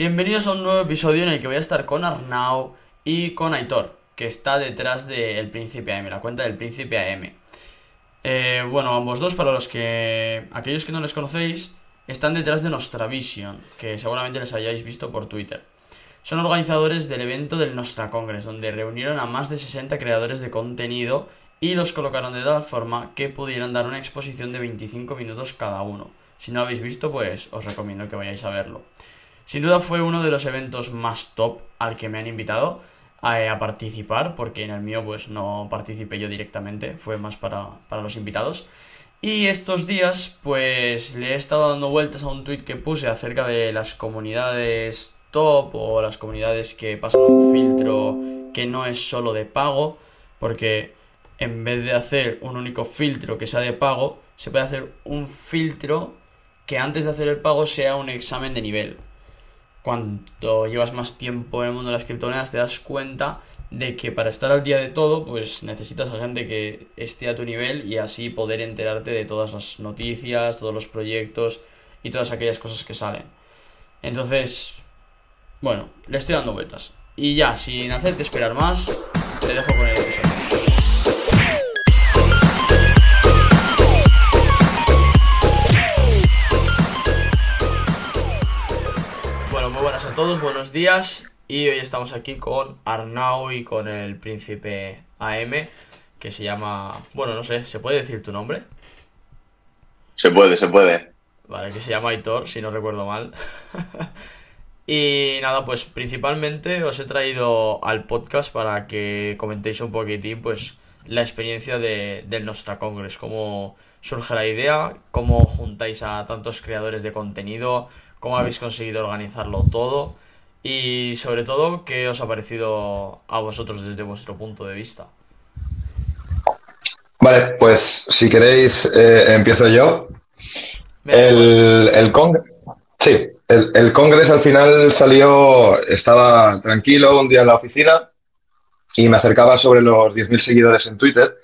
Bienvenidos a un nuevo episodio en el que voy a estar con Arnau y con Aitor, que está detrás del Príncipe AM, la cuenta del Príncipe AM. Eh, bueno, ambos dos, para los que. aquellos que no les conocéis, están detrás de Nostra Vision, que seguramente les hayáis visto por Twitter. Son organizadores del evento del Nostra Congress, donde reunieron a más de 60 creadores de contenido y los colocaron de tal forma que pudieran dar una exposición de 25 minutos cada uno. Si no lo habéis visto, pues os recomiendo que vayáis a verlo. Sin duda fue uno de los eventos más top al que me han invitado a, participar, porque en el mío pues no participé yo directamente, fue más para, los invitados. Y estos días pues le he estado dando vueltas a un tweet que puse acerca de las comunidades top o las comunidades que pasan un filtro que no es solo de pago, porque en vez de hacer un único filtro que sea de pago, se puede hacer un filtro que antes de hacer el pago sea un examen de nivel cuando llevas más tiempo en el mundo de las criptomonedas te das cuenta de que para estar al día de todo, pues necesitas a gente que esté a tu nivel y así poder enterarte de todas las noticias, todos los proyectos y todas aquellas cosas que salen. Entonces, bueno, le estoy dando vueltas. Y ya, sin hacerte esperar más, te dejo con el episodio. Todos, buenos días. Y hoy estamos aquí con Arnau y con el príncipe AM, que se llama. Bueno, no sé, ¿se puede decir tu nombre? Se puede, se puede. Vale, que se llama Aitor, si no recuerdo mal. y nada, pues principalmente os he traído al podcast para que comentéis un poquitín, pues, la experiencia de, del Nostra Congress, cómo surge la idea, cómo juntáis a tantos creadores de contenido, cómo habéis conseguido organizarlo todo y sobre todo qué os ha parecido a vosotros desde vuestro punto de vista. Vale, pues si queréis eh, empiezo yo. El, el sí, el, el Congreso al final salió, estaba tranquilo un día en la oficina y me acercaba sobre los 10.000 seguidores en Twitter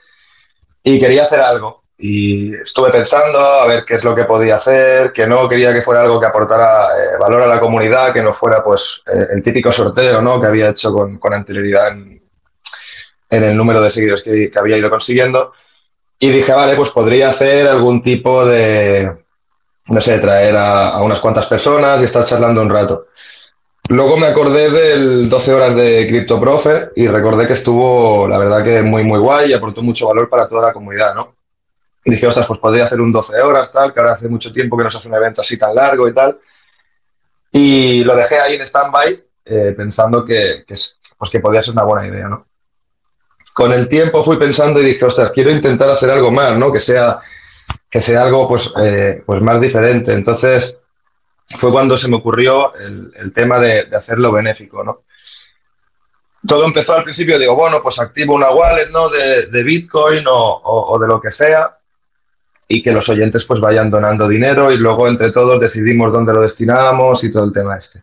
y quería hacer algo y estuve pensando a ver qué es lo que podía hacer, que no quería que fuera algo que aportara eh, valor a la comunidad, que no fuera pues eh, el típico sorteo ¿no? que había hecho con, con anterioridad en, el número de seguidores que, había ido consiguiendo. Y dije, vale, pues podría hacer algún tipo de, no sé, traer a, a unas cuantas personas y estar charlando un rato. Luego me acordé del 12 horas de CryptoProfe y recordé que estuvo, la verdad que muy, muy guay y aportó mucho valor para toda la comunidad, ¿no? Dije, ostras, pues podría hacer un 12 horas, tal, que ahora hace mucho tiempo que no se hace un evento así tan largo y tal. Y lo dejé ahí en stand-by eh, pensando que, pues que podía ser una buena idea, ¿no? Con el tiempo fui pensando y dije, ostras, quiero intentar hacer algo más, ¿no? Que sea, que sea algo pues, eh, pues más diferente. Entonces fue cuando se me ocurrió el, tema de, hacerlo benéfico, ¿no? Todo empezó al principio, digo, bueno, pues activo una wallet, ¿no? De, Bitcoin o de lo que sea y que los oyentes pues vayan donando dinero y luego entre todos decidimos dónde lo destinamos y todo el tema este.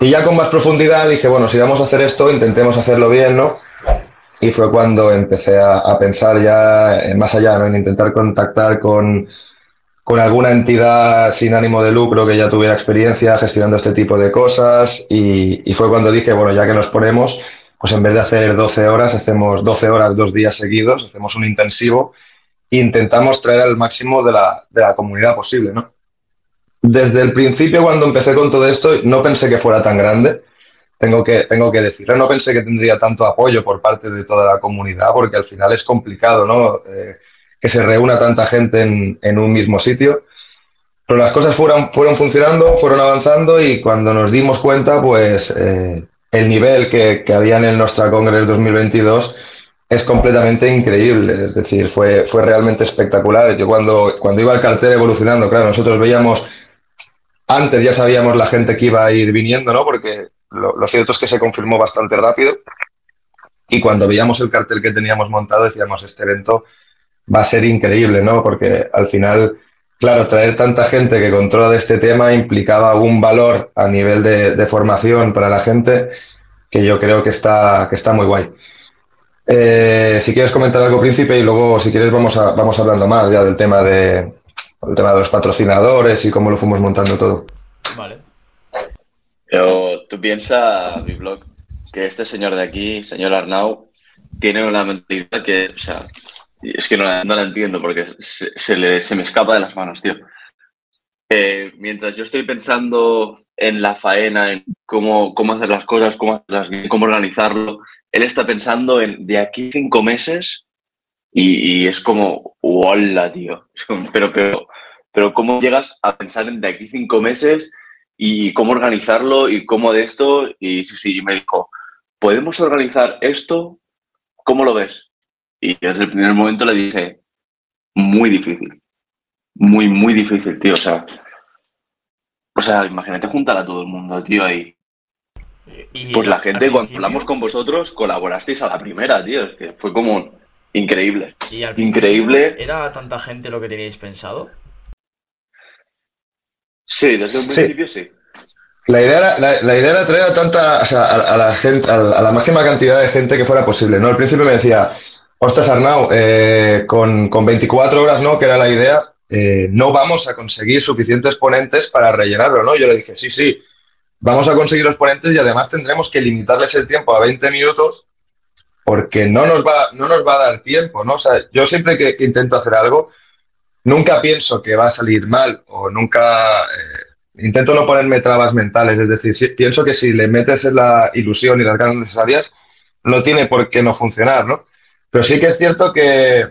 Y ya con más profundidad dije, bueno, si vamos a hacer esto, intentemos hacerlo bien, ¿no? Y fue cuando empecé a, pensar ya más allá, ¿no? En intentar contactar con, con alguna entidad sin ánimo de lucro que ya tuviera experiencia gestionando este tipo de cosas y, y, fue cuando dije, bueno, ya que nos ponemos, pues en vez de hacer 12 horas, hacemos 12 horas dos días seguidos, hacemos un intensivo intentamos traer al máximo de la, de la comunidad posible, ¿no? Desde el principio, cuando empecé con todo esto, no pensé que fuera tan grande, tengo que, tengo que decirlo, no pensé que tendría tanto apoyo por parte de toda la comunidad, porque al final es complicado, ¿no? Eh, que se reúna tanta gente en, en, un mismo sitio. Pero las cosas fueron, fueron funcionando, fueron avanzando y cuando nos dimos cuenta, pues eh, el nivel que, que había en el Nostra Congress 2022 es completamente increíble. Es decir, fue, fue realmente espectacular. Yo cuando, cuando iba el cartel evolucionando, claro, nosotros veíamos, antes ya sabíamos la gente que iba a ir viniendo, ¿no? Porque lo, cierto es que se confirmó bastante rápido. Y cuando veíamos el cartel que teníamos montado, decíamos, este evento va a ser increíble, ¿no? Porque al final, claro, traer tanta gente que controla de este tema implicaba un valor a nivel de, de formación para la gente que yo creo que está, que está muy guay. Eh, si quieres comentar algo, Príncipe, y luego, si quieres, vamos, a, vamos hablando más ya del tema de, tema de los patrocinadores y cómo lo fuimos montando todo. Vale. Pero tú piensas, blog que este señor de aquí, señor Arnau, tiene una mentalidad que, o sea, es que no la, entiendo porque se, le, se, me escapa de las manos, tío. Eh, mientras yo estoy pensando en la faena, en cómo, cómo hacer las cosas, cómo, cómo organizarlo, él está pensando en de aquí cinco meses y, es como, hola, tío. pero, pero, pero, ¿cómo llegas a pensar en de aquí cinco meses y cómo organizarlo y cómo de esto? Y sí, sí, me dijo, ¿podemos organizar esto? ¿Cómo lo ves? Y desde el primer momento le dije, muy difícil. Muy, muy difícil, tío. O sea, o sea, imagínate juntar a todo el mundo, tío, ahí. Pues la gente, cuando hablamos con vosotros, colaborasteis a la primera, tío. que fue como increíble. increíble. ¿Era tanta gente lo que teníais pensado? Sí, desde un principio sí. La idea, era, la, idea era traer a tanta, o sea, a, la gente, a, la máxima cantidad de gente que fuera posible, ¿no? Al principio me decía, ostras Arnau, eh, con, con 24 horas, ¿no? Que era la idea, eh, no vamos a conseguir suficientes ponentes para rellenarlo, ¿no? Yo le dije, sí, sí, vamos a conseguir los ponentes y además tendremos que limitarles el tiempo a 20 minutos porque no nos va, no nos va a dar tiempo, ¿no? O sea, yo siempre que, intento hacer algo, nunca pienso que va a salir mal o nunca... Eh, intento no ponerme trabas mentales, es decir, pienso que si le metes la ilusión y las ganas necesarias, no tiene por qué no funcionar, ¿no? Pero sí que es cierto que,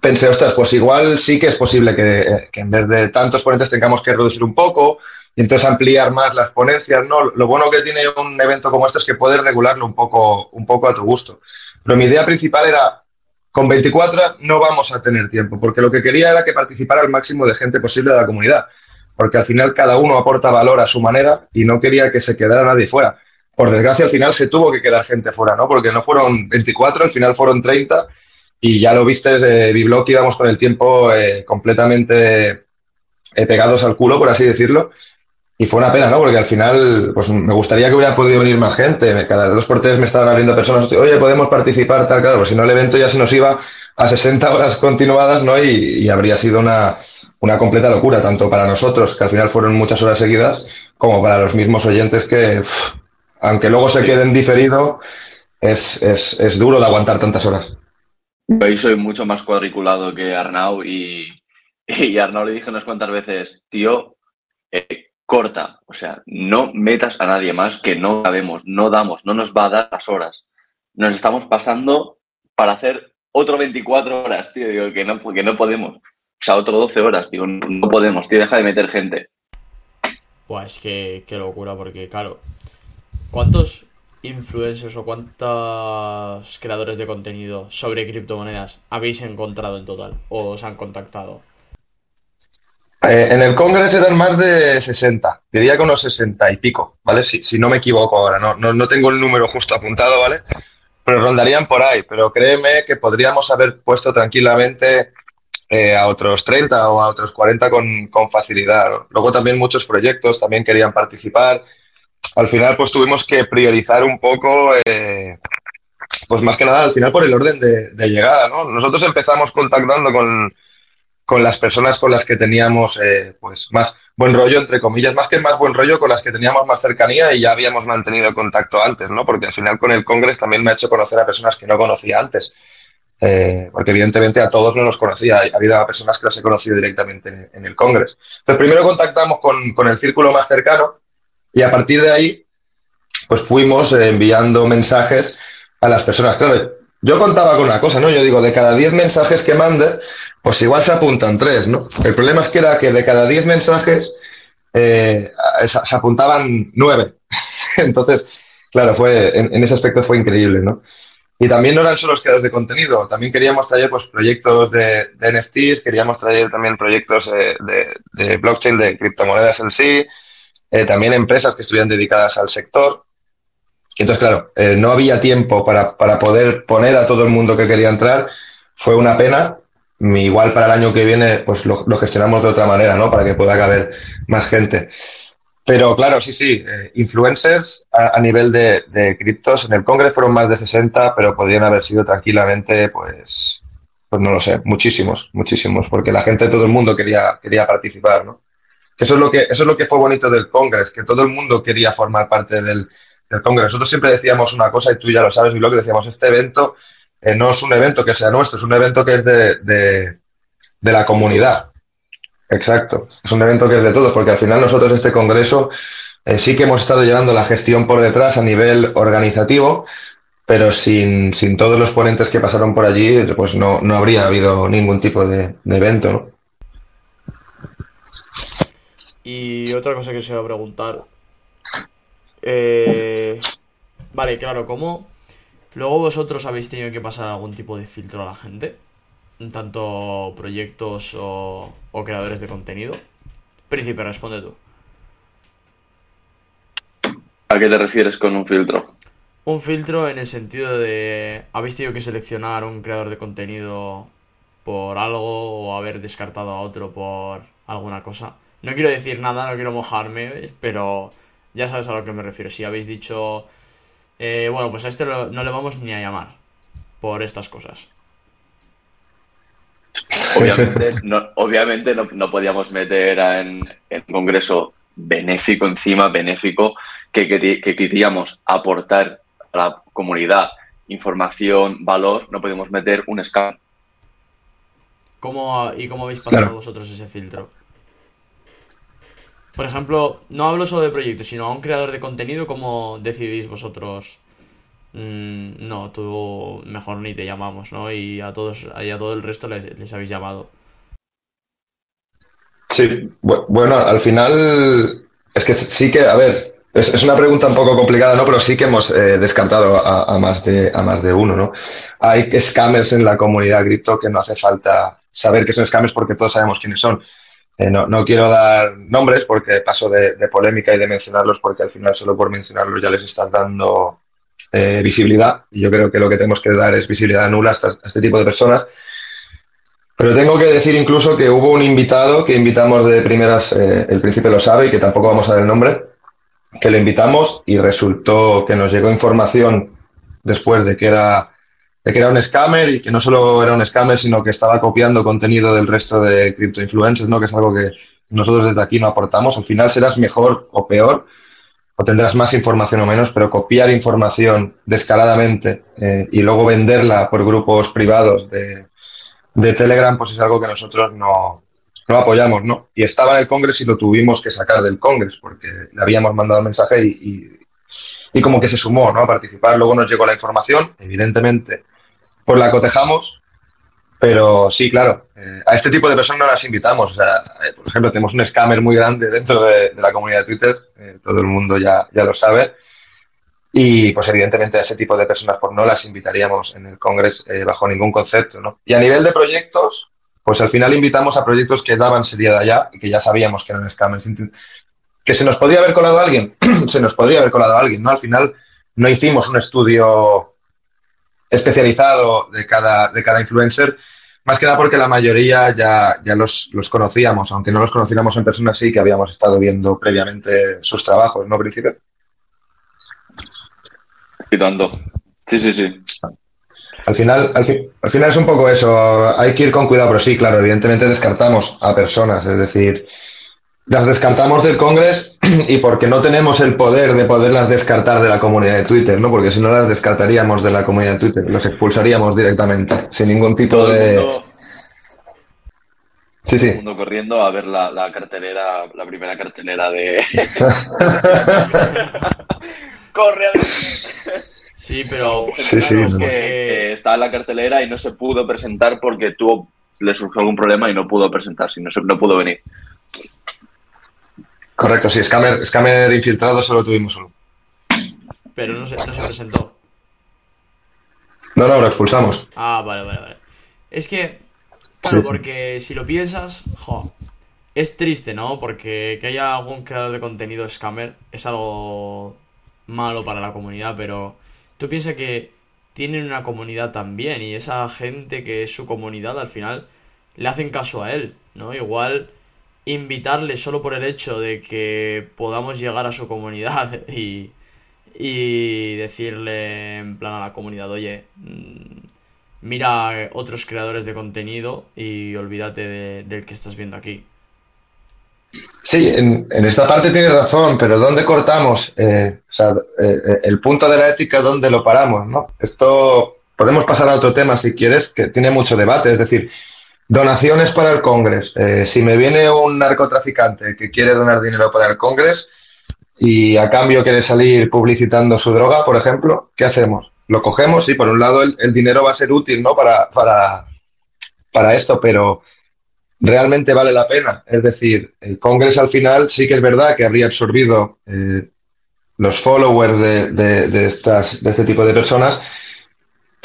pensé, ostras, pues igual sí que es posible que, en vez de tantos ponentes tengamos que reducir un poco y entonces ampliar más las ponencias, ¿no? Lo bueno que tiene un evento como este es que puedes regularlo un poco, un poco a tu gusto. Pero mi idea principal era, con 24 no vamos a tener tiempo, porque lo que quería era que participara el máximo de gente posible de la comunidad, porque al final cada uno aporta valor a su manera y no quería que se quedara nadie fuera. Por desgracia, al final se tuvo que quedar gente fuera, ¿no? Porque no fueron 24, al final fueron 30 y ya lo viste, de Biblock íbamos con el tiempo eh, completamente eh, pegados al culo, por así decirlo. Y fue una pena, ¿no? Porque al final, pues me gustaría que hubiera podido venir más gente. Cada dos por tres me estaban abriendo personas, oye, podemos participar, tal, claro, pues si no el evento ya se nos iba a 60 horas continuadas, ¿no? Y, habría sido una, una, completa locura, tanto para nosotros, que al final fueron muchas horas seguidas, como para los mismos oyentes que, aunque luego se queden diferido, es, es, es duro de aguantar tantas horas. Yo soy mucho más cuadriculado que Arnau y, y Arnau le dije unas cuantas veces, tío, eh, corta, o sea, no metas a nadie más que no sabemos, no damos, no nos va a dar las horas. Nos estamos pasando para hacer otro 24 horas, tío, digo, que no, no podemos. O sea, otro 12 horas, digo, no, podemos, tío, deja de meter gente. Pues que qué locura, porque claro, ¿cuántos influencers o cuántos creadores de contenido sobre criptomonedas habéis encontrado en total o os han contactado? Eh, en el Congreso eran más de 60, diría que unos 60 y pico, ¿vale? Si, si no me equivoco ahora, no, no, tengo el número justo apuntado, ¿vale? Pero rondarían por ahí, pero créeme que podríamos haber puesto tranquilamente eh, a otros 30 o a otros 40 con, con facilidad. Luego también muchos proyectos también querían participar al final pues tuvimos que priorizar un poco, eh, pues más que nada al final por el orden de, llegada, ¿no? Nosotros empezamos contactando con, las personas con las que teníamos eh, pues más buen rollo, entre comillas, más que más buen rollo, con las que teníamos más cercanía y ya habíamos mantenido contacto antes, ¿no? Porque al final con el Congreso también me ha hecho conocer a personas que no conocía antes. Eh, porque evidentemente a todos no los conocía, ha habido personas que los he conocido directamente en, el Congreso. Entonces, primero contactamos con, con, el círculo más cercano y a partir de ahí, pues fuimos eh, enviando mensajes a las personas. Claro, yo contaba con una cosa, ¿no? Yo digo, de cada 10 mensajes que mande, pues igual se apuntan 3, ¿no? El problema es que era que de cada 10 mensajes eh, se apuntaban 9. Entonces, claro, fue, en, ese aspecto fue increíble, ¿no? Y también no eran solo los creadores de contenido, también queríamos traer pues, proyectos de, NFTs, queríamos traer también proyectos eh, de, blockchain, de criptomonedas en sí, eh, también empresas que estuvieran dedicadas al sector. Entonces, claro, eh, no había tiempo para, poder poner a todo el mundo que quería entrar. Fue una pena. Igual para el año que viene, pues lo, gestionamos de otra manera, ¿no? Para que pueda caber más gente. Pero claro, sí, sí, eh, influencers a, nivel de, de, criptos en el Congreso fueron más de 60, pero podrían haber sido tranquilamente, pues, pues no lo sé, muchísimos, muchísimos, porque la gente, todo el mundo quería, quería participar, ¿no? Eso es lo que, eso es lo que fue bonito del Congreso, que todo el mundo quería formar parte del, del Congreso. Nosotros siempre decíamos una cosa, y tú ya lo sabes, y lo que decíamos, este evento eh, no es un evento que sea nuestro, es un evento que es de, de, la comunidad. Exacto, es un evento que es de todos, porque al final nosotros este Congreso eh, sí que hemos estado llevando la gestión por detrás a nivel organizativo, pero sin, sin todos los ponentes que pasaron por allí, pues no, no habría habido ningún tipo de, evento. Y otra cosa que se va a preguntar. Eh, vale, claro, ¿cómo luego vosotros habéis tenido que pasar algún tipo de filtro a la gente? Tanto proyectos o, o creadores de contenido. Príncipe, responde tú. ¿A qué te refieres con un filtro? Un filtro en el sentido de. ¿Habéis tenido que seleccionar un creador de contenido por algo o haber descartado a otro por alguna cosa? No quiero decir nada, no quiero mojarme, pero ya sabes a lo que me refiero. Si habéis dicho, eh, bueno, pues a este lo, no le vamos ni a llamar por estas cosas. Obviamente no, obviamente no, no podíamos meter en, en, un congreso benéfico encima, benéfico, que, que, que, queríamos aportar a la comunidad información, valor, no podíamos meter un scam. ¿Cómo, ¿Y cómo habéis pasado claro. vosotros ese filtro? Por ejemplo, no hablo solo de proyectos, sino a un creador de contenido, ¿cómo decidís vosotros? Mm, no, tú mejor ni te llamamos, ¿no? Y a todos, y a todo el resto les, habéis llamado. Sí, bueno, al final es que sí que, a ver, es, es, una pregunta un poco complicada, ¿no? Pero sí que hemos eh, descartado a, a, más de, a más de uno, ¿no? Hay scammers en la comunidad cripto que no hace falta saber que son scammers porque todos sabemos quiénes son. Eh, no, no, quiero dar nombres porque paso de, polémica y de mencionarlos porque al final solo por mencionarlos ya les estás dando eh, visibilidad. Y yo creo que lo que tenemos que dar es visibilidad nula a, a, este tipo de personas. Pero tengo que decir incluso que hubo un invitado que invitamos de primeras, eh, el príncipe lo sabe y que tampoco vamos a dar el nombre, que le invitamos y resultó que nos llegó información después de que era que era un scammer y que no solo era un scammer, sino que estaba copiando contenido del resto de cripto influencers, ¿no? Que es algo que nosotros desde aquí no aportamos. Al final serás mejor o peor, o tendrás más información o menos, pero copiar información descaradamente eh, y luego venderla por grupos privados de, de, Telegram, pues es algo que nosotros no, no apoyamos, ¿no? Y estaba en el Congreso y lo tuvimos que sacar del Congreso porque le habíamos mandado un mensaje y, y, y como que se sumó, ¿no? A participar. Luego nos llegó la información, evidentemente pues la cotejamos, pero sí, claro, eh, a este tipo de personas no las invitamos. Eh, por ejemplo, tenemos un scammer muy grande dentro de, la comunidad de Twitter, eh, todo el mundo ya, ya lo sabe, y pues evidentemente a ese tipo de personas pues no las invitaríamos en el Congreso bajo ningún concepto. Y a nivel de proyectos, pues al final invitamos a proyectos que daban seriedad ya y que ya sabíamos que eran scammers. ¿Que se nos podría haber colado a alguien? se nos podría haber colado a alguien, ¿no? Al final no hicimos un estudio especializado de cada, de cada influencer, más que nada porque la mayoría ya, ya los, los, conocíamos, aunque no los conociéramos en persona, sí que habíamos estado viendo previamente sus trabajos, ¿no, Príncipe? Quitando. Sí, sí, sí. Al final, al, fi al, final es un poco eso, hay que ir con cuidado, pero sí, claro, evidentemente descartamos a personas, es decir, las descartamos del Congreso y porque no tenemos el poder de poderlas descartar de la comunidad de Twitter, ¿no? Porque si no las descartaríamos de la comunidad de Twitter, los expulsaríamos directamente, sin ningún tipo Todo de... mundo, Sí, todo el sí. mundo corriendo a ver la, la cartelera, la primera cartelera de... ¡Corre a ver! Sí, pero... Sí, sí, no. que, estaba en la cartelera y no se pudo presentar porque tuvo, le surgió algún problema y no pudo presentarse, no, se- no pudo venir. Correcto, sí, scammer, scammer infiltrado solo tuvimos uno. Pero no se, no se presentó. No, no, lo expulsamos. Ah, vale, vale, vale. Es que, claro, Sí, sí. porque si lo piensas, jo, es triste, ¿no? Porque que haya algún creador de contenido scammer es algo malo para la comunidad, pero tú piensas que tienen una comunidad también y esa gente que es su comunidad al final le hacen caso a él, ¿no? Igual invitarle solo por el hecho de que podamos llegar a su comunidad y, y decirle en plan a la comunidad, oye, mm, mira otros creadores de contenido y olvídate de- del que estás viendo aquí. Sí, en, esta parte tienes razón, pero ¿dónde cortamos? Eh, o sea, eh, eh, el punto de la ética, ¿dónde lo paramos? ¿no? Esto podemos pasar a otro tema si quieres, que tiene mucho debate. Es decir, donaciones para el Congreso. si me viene un narcotraficante que quiere donar dinero para el Congreso y a cambio quiere salir publicitando su droga, por ejemplo, ¿qué hacemos? Lo cogemos y por un lado el, dinero va a ser útil ¿no? para, para, para esto, pero realmente vale la pena. Es decir, el Congreso al final sí que es verdad que habría absorbido eh, los followers de, estas, de este tipo de personas,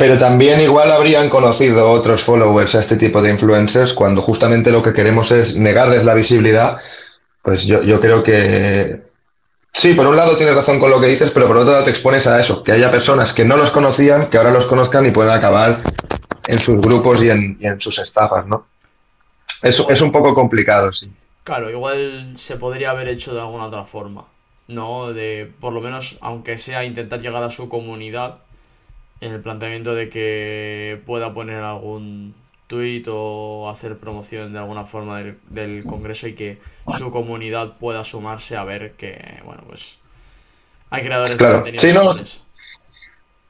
pero también igual habrían conocido otros followers a este tipo de influencers cuando justamente lo que queremos es negarles la visibilidad. Pues yo, yo creo que sí, por un lado tienes razón con lo que dices, pero por otro lado te expones a eso, que haya personas que no los conocían, que ahora los conozcan y puedan acabar en sus grupos y en, en sus estafas, ¿no? Es, es un poco complicado, sí. Claro, igual se podría haber hecho de alguna otra forma, ¿no? De, por lo menos, aunque sea intentar llegar a su comunidad, en el planteamiento de que pueda poner algún tweet o hacer promoción de alguna forma del, del Congreso y que su comunidad pueda sumarse a ver que, bueno, pues hay creadores de contenido.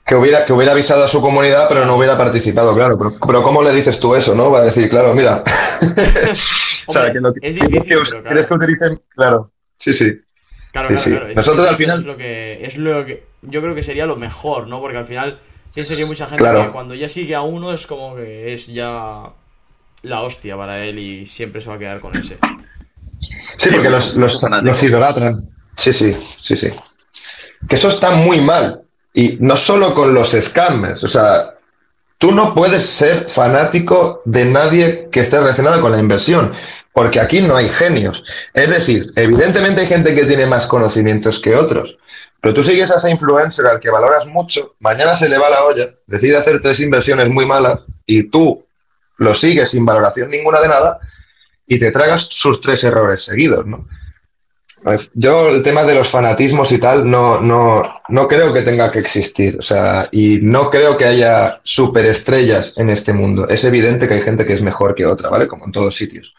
Que hubiera, que hubiera avisado a su comunidad, pero no hubiera participado, claro. Pero, pero ¿cómo le dices tú eso, no? Va a decir, claro, mira. o sea, que lo que, es difícil, que, pero ¿Quieres que utilicen? Claro, sí, sí. Claro, claro, claro. Nosotros al final. Es lo, que, es lo que. Yo creo que sería lo mejor, ¿no? Porque al final. Pienso que mucha gente que cuando ya sigue a uno es como que es ya la hostia para él y siempre se va a quedar con ese. Sí, porque los, los, los idolatran. Sí, sí, sí, sí. Que eso está muy mal. Y no solo con los scammers, o sea, tú no puedes ser fanático de nadie que esté relacionado con la inversión, porque aquí no hay genios. Es decir, evidentemente hay gente que tiene más conocimientos que otros, pero tú sigues a ese influencer al que valoras mucho, mañana se le va la olla, decide hacer tres inversiones muy malas y tú lo sigues sin valoración ninguna de nada y te tragas sus tres errores seguidos, ¿no? Yo el tema de los fanatismos y tal no, no, no creo que tenga que existir. O sea, y no creo que haya superestrellas en este mundo. Es evidente que hay gente que es mejor que otra, ¿vale? Como en todos sitios.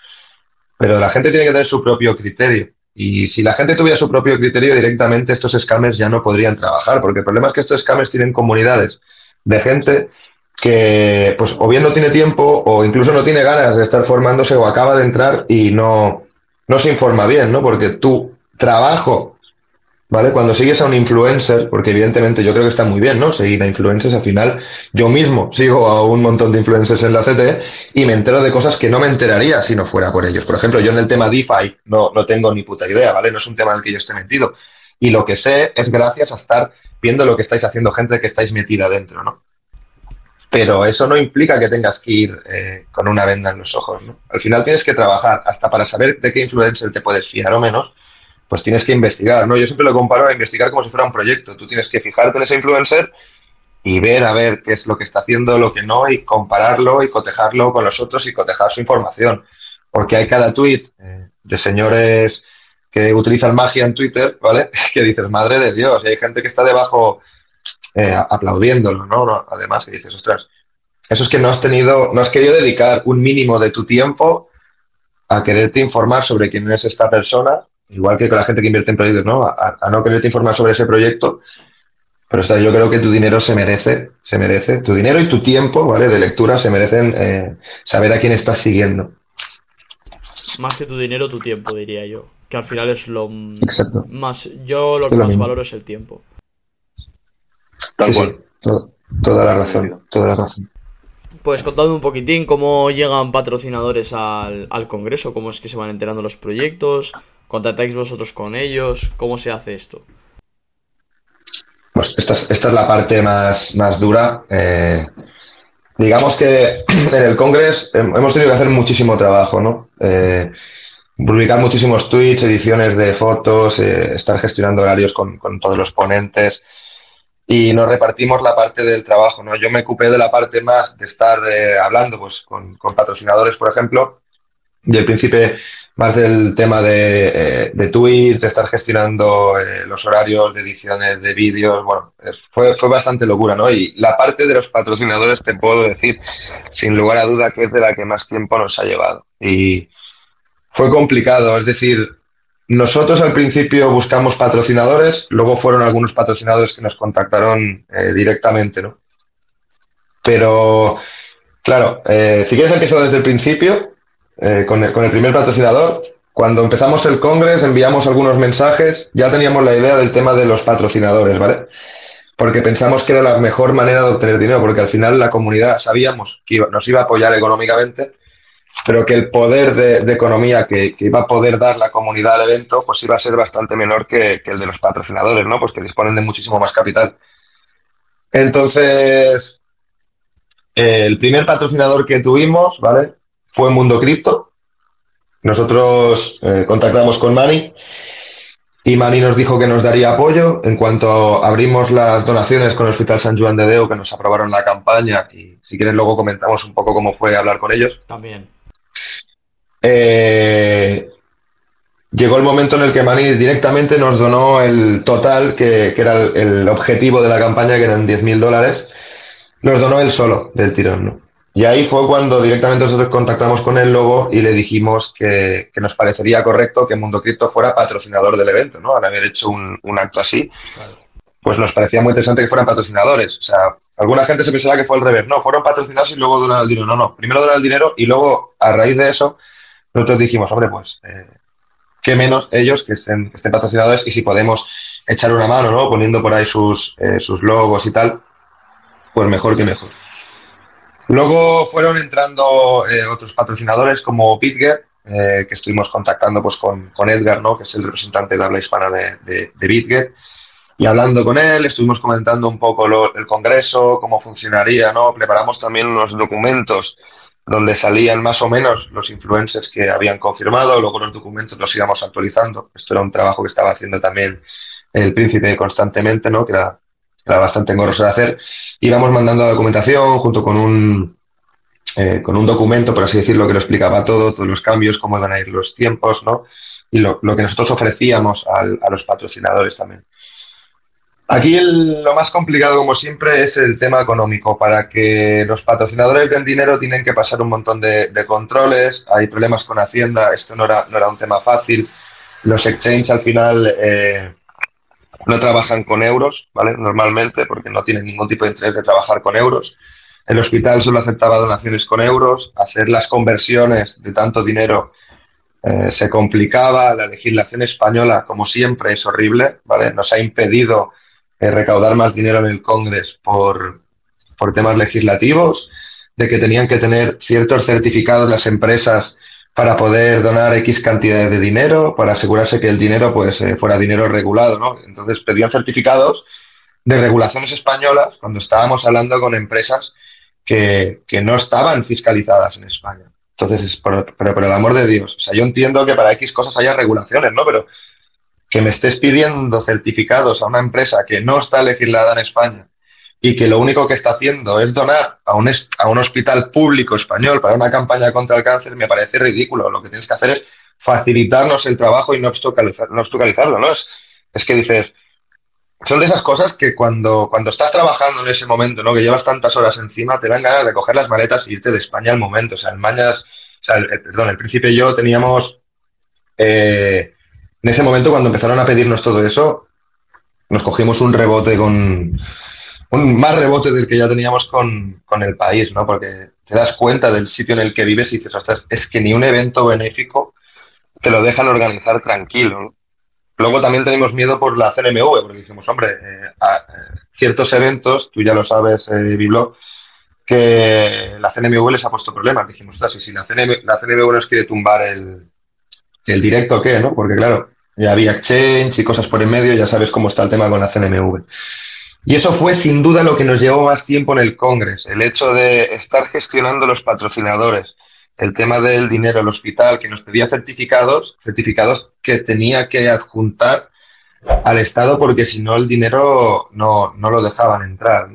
Pero la gente tiene que tener su propio criterio. Y si la gente tuviera su propio criterio, directamente estos scammers ya no podrían trabajar. Porque el problema es que estos scammers tienen comunidades de gente que, pues, o bien no tiene tiempo o incluso no tiene ganas de estar formándose o acaba de entrar y no, no se informa bien, ¿no? Porque tú trabajo, ¿vale? Cuando sigues a un influencer, porque evidentemente yo creo que está muy bien, ¿no? Seguir a influencers, al final yo mismo sigo a un montón de influencers en la CT y me entero de cosas que no me enteraría si no fuera por ellos. Por ejemplo, yo en el tema DeFi no, no tengo ni puta idea, ¿vale? No es un tema en el que yo esté metido. Y lo que sé es gracias a estar viendo lo que estáis haciendo, gente que estáis metida dentro, ¿no? Pero eso no implica que tengas que ir eh, con una venda en los ojos, ¿no? Al final tienes que trabajar hasta para saber de qué influencer te puedes fiar o menos pues tienes que investigar, ¿no? Yo siempre lo comparo a investigar como si fuera un proyecto. Tú tienes que fijarte en ese influencer y ver a ver qué es lo que está haciendo, lo que no, y compararlo y cotejarlo con los otros y cotejar su información. Porque hay cada tweet eh, de señores que utilizan magia en Twitter, ¿vale? Que dices, madre de Dios, y hay gente que está debajo eh, aplaudiéndolo, ¿no? Además, que dices, ostras, eso es que no has tenido, no has querido dedicar un mínimo de tu tiempo a quererte informar sobre quién es esta persona igual que con la gente que invierte en proyectos, ¿no? A, no quererte informar sobre ese proyecto. Pero está, yo creo que tu dinero se merece, se merece, tu dinero y tu tiempo, ¿vale? De lectura se merecen eh, saber a quién estás siguiendo. Más que tu dinero, tu tiempo, diría yo. Que al final es lo más. Yo lo que más valoro es el tiempo. Sí, sí, toda la razón, toda la razón. Pues contadme un poquitín cómo llegan patrocinadores al, al Congreso, cómo es que se van enterando los proyectos, ¿Contactáis vosotros con ellos? ¿Cómo se hace esto? Pues esta es, la parte más, más dura. Eh, digamos que en el Congreso hemos tenido que hacer muchísimo trabajo, ¿no? Eh, publicar muchísimos tweets, ediciones de fotos, eh, estar gestionando horarios con, todos los ponentes y nos repartimos la parte del trabajo, ¿no? Yo me ocupé de la parte más de estar hablando pues, con, con, patrocinadores, por ejemplo, y el príncipe más del tema de, eh, de de estar gestionando eh, los horarios de ediciones de vídeos, bueno, fue, fue bastante locura, ¿no? Y la parte de los patrocinadores te puedo decir, sin lugar a duda, que es de la que más tiempo nos ha llevado. Y fue complicado. Es decir, nosotros al principio buscamos patrocinadores, luego fueron algunos patrocinadores que nos contactaron eh, directamente, ¿no? Pero, claro, si quieres empiezo desde el principio, eh, con, el, con el primer patrocinador. Cuando empezamos el Congreso, enviamos algunos mensajes, ya teníamos la idea del tema de los patrocinadores, ¿vale? Porque pensamos que era la mejor manera de obtener dinero, porque al final la comunidad sabíamos que nos iba a apoyar económicamente, pero que el poder de, economía que, iba a poder dar la comunidad al evento, pues iba a ser bastante menor que, el de los patrocinadores, ¿no? Pues que disponen de muchísimo más capital. Entonces, el primer patrocinador que tuvimos, ¿vale? Fue Mundo Cripto. Nosotros eh, contactamos con Mani y Mani nos dijo que nos daría apoyo en cuanto abrimos las donaciones con el Hospital San Juan de Deo, que nos aprobaron la campaña. Y si quieres, luego comentamos un poco cómo fue hablar con ellos. También. Eh, llegó el momento en el que Mani directamente nos donó el total, que, era el, objetivo de la campaña, que eran 10.000 dólares. Nos donó el solo del tirón, ¿no? Y ahí fue cuando directamente nosotros contactamos con el logo y le dijimos que, nos parecería correcto que Mundo Cripto fuera patrocinador del evento, ¿no? Al haber hecho un, acto así, pues nos parecía muy interesante que fueran patrocinadores. O sea, alguna gente se pensará que fue al revés. No, fueron patrocinados y luego donaron el dinero. No, no. Primero donaron el dinero y luego, a raíz de eso, nosotros dijimos, hombre, pues, eh, qué menos ellos que estén, estén, patrocinadores y si podemos echar una mano, ¿no? Poniendo por ahí sus, eh, sus logos y tal, pues mejor que mejor. Luego fueron entrando eh, otros patrocinadores como BitGet, eh, que estuvimos contactando pues, con, Edgar, ¿no? que es el representante de habla hispana de, de, BitGet. Y hablando con él, estuvimos comentando un poco el congreso, cómo funcionaría, ¿no? Preparamos también unos documentos donde salían más o menos los influencers que habían confirmado, luego los documentos los íbamos actualizando. Esto era un trabajo que estaba haciendo también el príncipe constantemente, ¿no? Que era era bastante engorroso de hacer. Íbamos mandando la documentación junto con un, eh, con un documento, por así decirlo, que lo explicaba todo, todos los cambios, cómo iban a ir los tiempos, ¿no? Y lo, que nosotros ofrecíamos a los patrocinadores también. Aquí lo más complicado, como siempre, es el tema económico. Para que los patrocinadores den dinero tienen que pasar un montón de, controles, hay problemas con Hacienda, esto no era, no era un tema fácil. Los exchanges al final eh, no trabajan con euros, ¿vale? Normalmente, porque no tienen ningún tipo de interés de trabajar con euros. El hospital solo aceptaba donaciones con euros. Hacer las conversiones de tanto dinero eh, se complicaba. La legislación española, como siempre, es horrible, ¿vale? Nos ha impedido eh, recaudar más dinero en el Congreso por, por temas legislativos, de que tenían que tener ciertos certificados las empresas para poder donar X cantidades de dinero, para asegurarse que el dinero pues eh, fuera dinero regulado, ¿no? Entonces pedían certificados de regulaciones españolas cuando estábamos hablando con empresas que, no estaban fiscalizadas en España. Entonces, pero por el amor de Dios, o sea, yo entiendo que para X cosas haya regulaciones, ¿no? Pero que me estés pidiendo certificados a una empresa que no está legislada en España y que lo único que está haciendo es donar a un, a un hospital público español para una campaña contra el cáncer, me parece ridículo. Lo que tienes que hacer es facilitarnos el trabajo y no, obstaculizar, no obstaculizarlo, ¿no? Es, es que dices, son de esas cosas que cuando, cuando estás trabajando en ese momento, ¿no? Que llevas tantas horas encima, te dan ganas de coger las maletas y irte de España al momento. O sea, el Mañas, o sea, el, perdón, el príncipe y yo teníamos, eh, en ese momento cuando empezaron a pedirnos todo eso, nos cogimos un rebote con, un más rebote del que ya teníamos con, el país, ¿no? Porque te das cuenta del sitio en el que vives y dices, ostras, es que ni un evento benéfico te lo dejan organizar tranquilo. Luego también tenemos miedo por la CNMV, porque dijimos, hombre, eh, eh, ciertos eventos, tú ya lo sabes, eh, que la CNMV les ha puesto problemas. Dijimos, ostras, y si la, CNM, la CNMV nos quiere tumbar el, el directo, ¿qué? ¿no? Porque claro, ya había exchange y cosas por en medio, ya sabes cómo está el tema con la CNMV. Y eso fue sin duda lo que nos llevó más tiempo en el Congreso, el hecho de estar gestionando los patrocinadores, el tema del dinero, el hospital, que nos pedía certificados, certificados que tenía que adjuntar al Estado porque si no el dinero no, no lo dejaban entrar.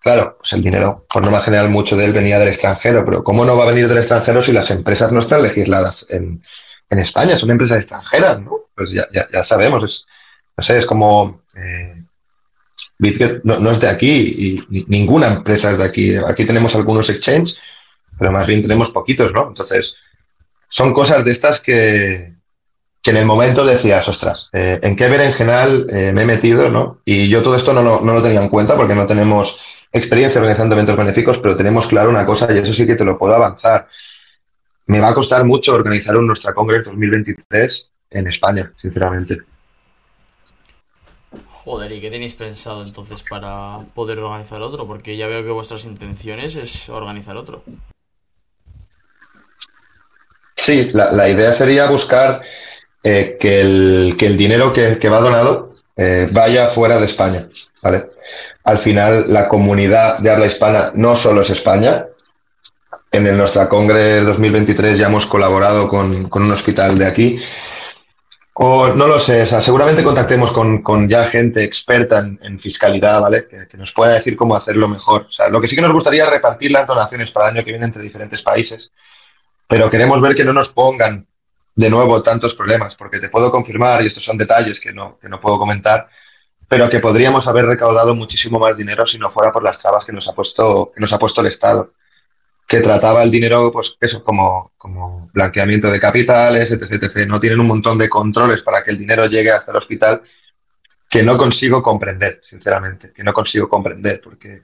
Claro, pues el dinero, por norma general, mucho de él venía del extranjero, pero ¿cómo no va a venir del extranjero si las empresas no están legisladas en, en España? Son empresas extranjeras, ¿no? Pues ya, ya, ya sabemos, es, no sé, es como... Eh, Bitget no, es de aquí y ninguna empresa es de aquí. Aquí tenemos algunos exchanges, pero más bien tenemos poquitos, ¿no? Entonces, son cosas de estas que, que en el momento decías, ostras, eh, ¿en qué berenjenal eh, me he metido? ¿no? Y yo todo esto no lo, no lo tenía en cuenta porque no tenemos experiencia organizando eventos benéficos, pero tenemos claro una cosa y eso sí que te lo puedo avanzar. Me va a costar mucho organizar un Nuestra Congress 2023 en España, sinceramente. Joder, ¿y qué tenéis pensado entonces para poder organizar otro? Porque ya veo que vuestras intenciones es organizar otro. Sí, la, idea sería buscar eh, que, el, que, el, dinero que, va donado eh, vaya fuera de España. ¿vale? Al final, la comunidad de habla hispana no solo es España. En el Nuestra Congres 2023 ya hemos colaborado con, con un hospital de aquí no lo sé, seguramente contactemos con, ya gente experta en, fiscalidad, ¿vale? Que, nos pueda decir cómo hacerlo mejor. Lo que sí que nos gustaría es repartir las donaciones para el año que viene entre diferentes países, pero queremos ver que no nos pongan de nuevo tantos problemas, porque te puedo confirmar, y estos son detalles que no, que no puedo comentar, pero que podríamos haber recaudado muchísimo más dinero si no fuera por las trabas que nos ha puesto, que nos ha puesto el Estado que trataba el dinero, pues eso, como, como blanqueamiento de capitales, etc, etc. No tienen un montón de controles para que el dinero llegue hasta el hospital que no consigo comprender, sinceramente, que no consigo comprender, porque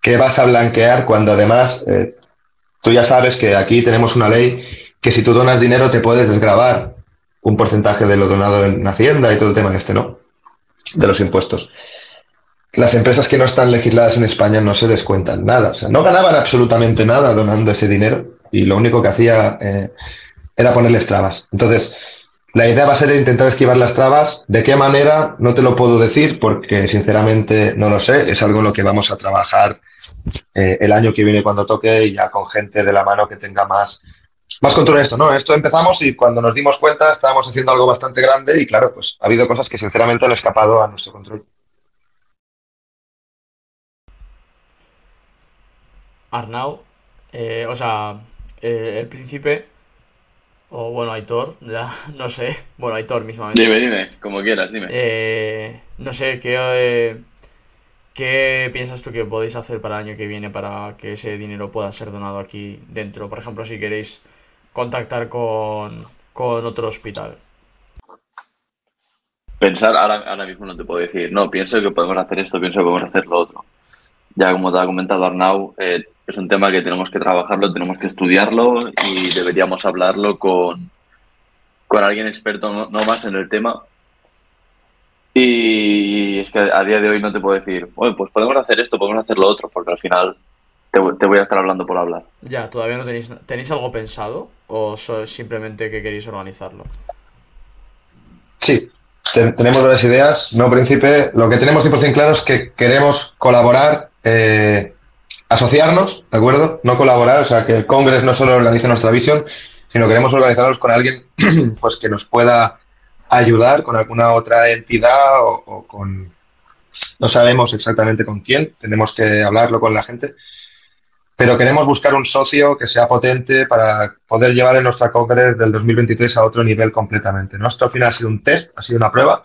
¿qué vas a blanquear cuando además eh, tú ya sabes que aquí tenemos una ley que si tú donas dinero te puedes desgravar un porcentaje de lo donado en Hacienda y todo el tema este, ¿no? De los impuestos las empresas que no están legisladas en España no se descuentan nada. O sea, no ganaban absolutamente nada donando ese dinero y lo único que hacía eh, era ponerles trabas. Entonces, la idea va a ser intentar esquivar las trabas. ¿De qué manera? No te lo puedo decir porque sinceramente no lo sé. Es algo en lo que vamos a trabajar eh, el año que viene cuando toque y ya con gente de la mano que tenga más, más control de esto. No, esto empezamos y cuando nos dimos cuenta estábamos haciendo algo bastante grande y claro, pues ha habido cosas que sinceramente han escapado a nuestro control. Arnau, eh, o sea, eh, el príncipe, o bueno, Aitor, ya no sé, bueno, Aitor mismamente. Dime, dime, como quieras, dime. Eh, no sé, ¿qué, ¿qué piensas tú que podéis hacer para el año que viene para que ese dinero pueda ser donado aquí dentro? Por ejemplo, si queréis contactar con, con otro hospital. Pensar, ahora, ahora mismo no te puedo decir, no, pienso que podemos hacer esto, pienso que podemos hacer lo otro. Ya como te ha comentado Arnau, eh, es un tema que tenemos que trabajarlo, tenemos que estudiarlo y deberíamos hablarlo con, con alguien experto no, más en el tema. Y es que a día de hoy no te puedo decir, bueno, pues podemos hacer esto, podemos hacer lo otro, porque al final te, voy a estar hablando por hablar. Ya, ¿todavía no tenéis, tenéis algo pensado o simplemente que queréis organizarlo? Sí, tenemos varias ideas. No, príncipe, lo que tenemos 100% claro es que queremos colaborar eh, asociarnos, ¿de acuerdo? No colaborar, o sea, que el Congreso no solo organice nuestra visión, sino queremos organizarnos con alguien pues que nos pueda ayudar, con alguna otra entidad o, con... No sabemos exactamente con quién, tenemos que hablarlo con la gente, pero queremos buscar un socio que sea potente para poder llevar en nuestra Congreso del 2023 a otro nivel completamente. Nuestro al final ha sido un test, ha sido una prueba,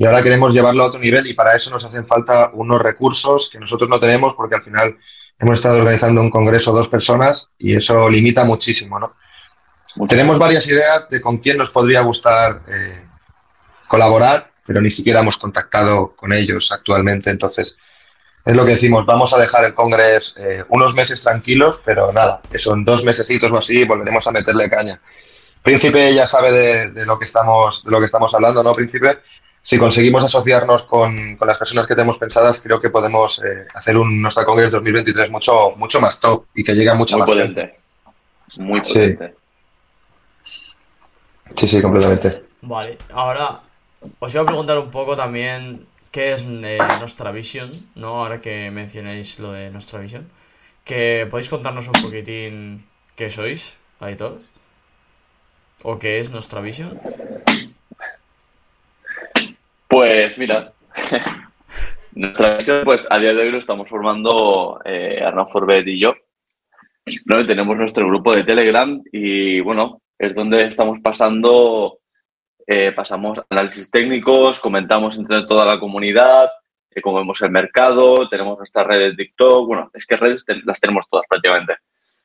y ahora queremos llevarlo a otro nivel y para eso nos hacen falta unos recursos que nosotros no tenemos porque al final hemos estado organizando un congreso dos personas y eso limita muchísimo, ¿no? Tenemos varias ideas de con quién nos podría gustar eh, colaborar, pero ni siquiera hemos contactado con ellos actualmente. Entonces, es lo que decimos, vamos a dejar el congreso eh, unos meses tranquilos, pero nada, que son dos mesecitos o así, volveremos a meterle caña. Príncipe ya sabe de, de, lo que estamos, de lo que estamos hablando, ¿no, Príncipe? Si conseguimos asociarnos con, las personas que tenemos pensadas, creo que podemos eh, hacer un nuestra Congress 2023 mucho, mucho más top y que llegue a mucha Muy más potente. Muy potente. Sí. sí, completamente. Vale, ahora os iba a preguntar un poco también qué es eh, nuestra visión, ¿no? Ahora que mencionéis lo de nuestra visión. Que podéis contarnos un poquitín qué sois, Aitor. ¿O qué es nuestra visión? Pues mira, nuestra visión, pues a día de hoy lo estamos formando eh, Arnaud Forbet y yo. ¿no? tenemos nuestro grupo de Telegram y bueno, es donde estamos pasando, eh, pasamos análisis técnicos, comentamos entre toda la comunidad, eh, cómo vemos el mercado, tenemos nuestras redes de TikTok, bueno, es que redes las tenemos todas prácticamente.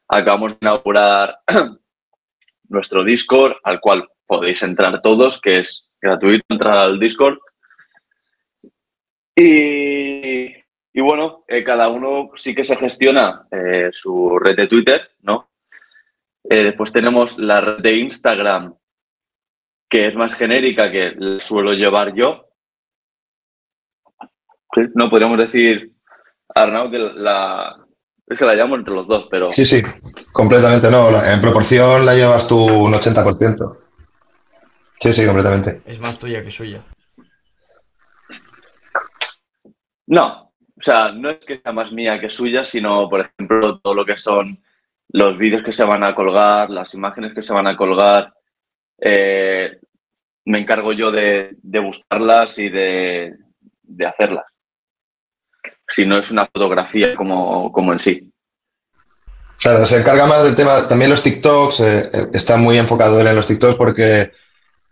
Acabamos de inaugurar nuestro Discord, al cual podéis entrar todos, que es gratuito entrar al Discord. Y, y bueno, eh, cada uno sí que se gestiona eh, su red de Twitter, ¿no? Eh, después tenemos la red de Instagram, que es más genérica, que la suelo llevar yo. No podríamos decir, Arnau, que la, es que la llamo entre los dos, pero... Sí, sí, completamente no. En proporción la llevas tú un 80%. Sí, sí, completamente. Es más tuya que suya. No, o sea, no es que sea más mía que suya, sino, por ejemplo, todo lo que son los vídeos que se van a colgar, las imágenes que se van a colgar. Eh, me encargo yo de, buscarlas y de, hacerlas. Si no es una fotografía como, como en sí. Claro, se encarga más del tema, también los TikToks, eh, eh, está muy enfocado él en los TikToks porque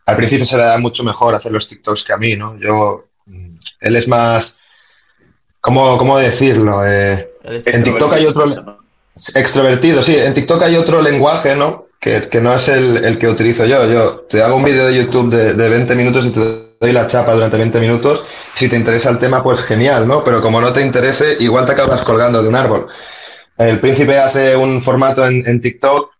al principio se le da mucho mejor hacer los TikToks que a mí, ¿no? Yo, mm, él es más, ¿cómo, cómo decirlo? Eh, en TikTok hay otro, extrovertido, sí, en TikTok hay otro lenguaje, ¿no? Que, no es el, que utilizo yo. Yo te hago un vídeo de YouTube de, de 20 minutos y te doy la chapa durante 20 minutos. Si te interesa el tema, pues genial, ¿no? Pero como no te interese, igual te acabas colgando de un árbol. El príncipe hace un formato en, en TikTok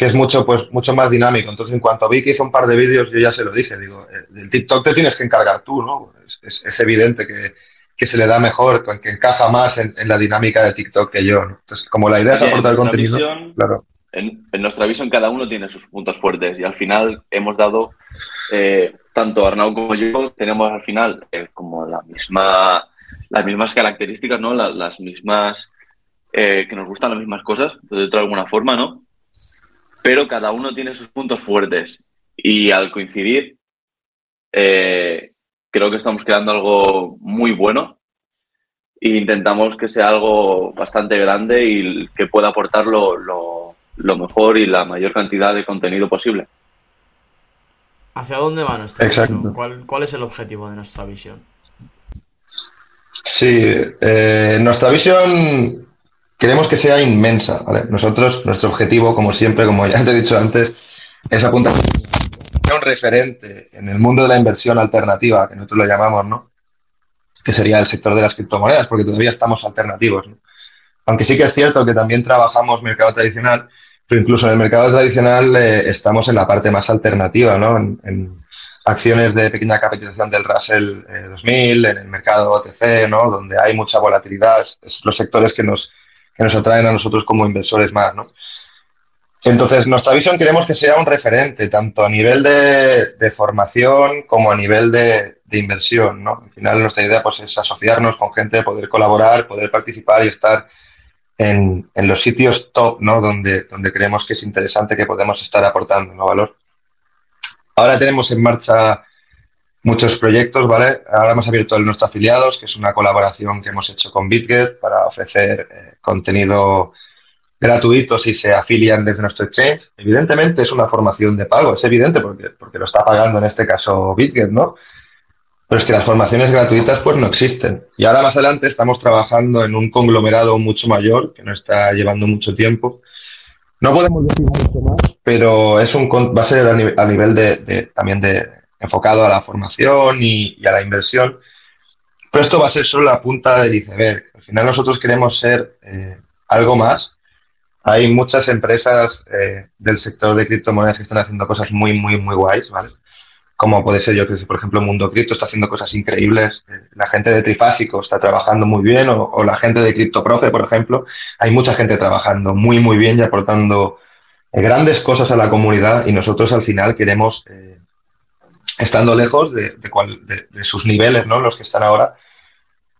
que es mucho, pues, mucho más dinámico. Entonces, en cuanto vi que hizo un par de vídeos, yo ya se lo dije, digo, eh, el TikTok te tienes que encargar tú, ¿no? Es, evidente que, se le da mejor, que encaja más en, la dinámica de TikTok que yo. Entonces, como la idea es aportar contenido, claro. En, nuestra visión cada uno tiene sus puntos fuertes y al final hemos dado, eh, tanto Arnau como yo, tenemos al final eh, como la misma, las mismas características, ¿no? las mismas, que nos gustan las mismas cosas, de otra alguna forma, ¿no? pero cada uno tiene sus puntos fuertes y al coincidir eh, creo que estamos creando algo muy bueno e intentamos que sea algo bastante grande y que pueda aportar lo, mejor y la mayor cantidad de contenido posible. ¿Hacia dónde va nuestra visión? ¿Cuál, es el objetivo de nuestra visión? Sí, eh, nuestra visión queremos que sea inmensa. Nosotros, nuestro objetivo, como siempre, como ya te he dicho antes, es apuntar un referente en el mundo de la inversión alternativa, que nosotros lo llamamos, ¿no? Que sería el sector de las criptomonedas, porque todavía estamos alternativos. Aunque sí que es cierto que también trabajamos mercado tradicional, pero incluso en el mercado tradicional eh, estamos en la parte más alternativa, ¿no? En, acciones de pequeña capitalización del Russell 2000, eh, en el mercado OTC, ¿no? Donde hay mucha volatilidad, es los sectores que nos que nos atraen a nosotros como inversores más, ¿no? Entonces, nuestra visión queremos que sea un referente, tanto a nivel de, formación como a nivel de, inversión, ¿no? Al final, nuestra idea pues, es asociarnos con gente, poder colaborar, poder participar y estar en, los sitios top, ¿no? Donde, donde creemos que es interesante que podemos estar aportando ¿no? valor. Ahora tenemos en marcha muchos proyectos, ¿vale? Ahora hemos abierto el nuestro afiliados, que es una colaboración que hemos hecho con BitGet para ofrecer eh, contenido gratuito si se afilian desde nuestro exchange. Evidentemente es una formación de pago, es evidente porque, porque lo está pagando en este caso BitGet, ¿no? Pero es que las formaciones gratuitas pues no existen. Y ahora más adelante estamos trabajando en un conglomerado mucho mayor que nos está llevando mucho tiempo. No podemos decir mucho más, pero es un, va a ser a, nivel, de, también de, enfocado a la formación y, a la inversión. Pero esto va a ser solo la punta del iceberg. Al final nosotros queremos ser eh, algo más. Hay muchas empresas eh, del sector de criptomonedas que están haciendo cosas muy, muy, muy guays, ¿vale? Como puede ser yo que, por ejemplo, Mundo Cripto está haciendo cosas increíbles. Eh, la gente de Trifásico está trabajando muy bien, o, la gente de CryptoProfe, por ejemplo. Hay mucha gente trabajando muy, muy bien y aportando grandes cosas a la comunidad y nosotros al final queremos estando lejos de, sus niveles, ¿no? Los que están ahora,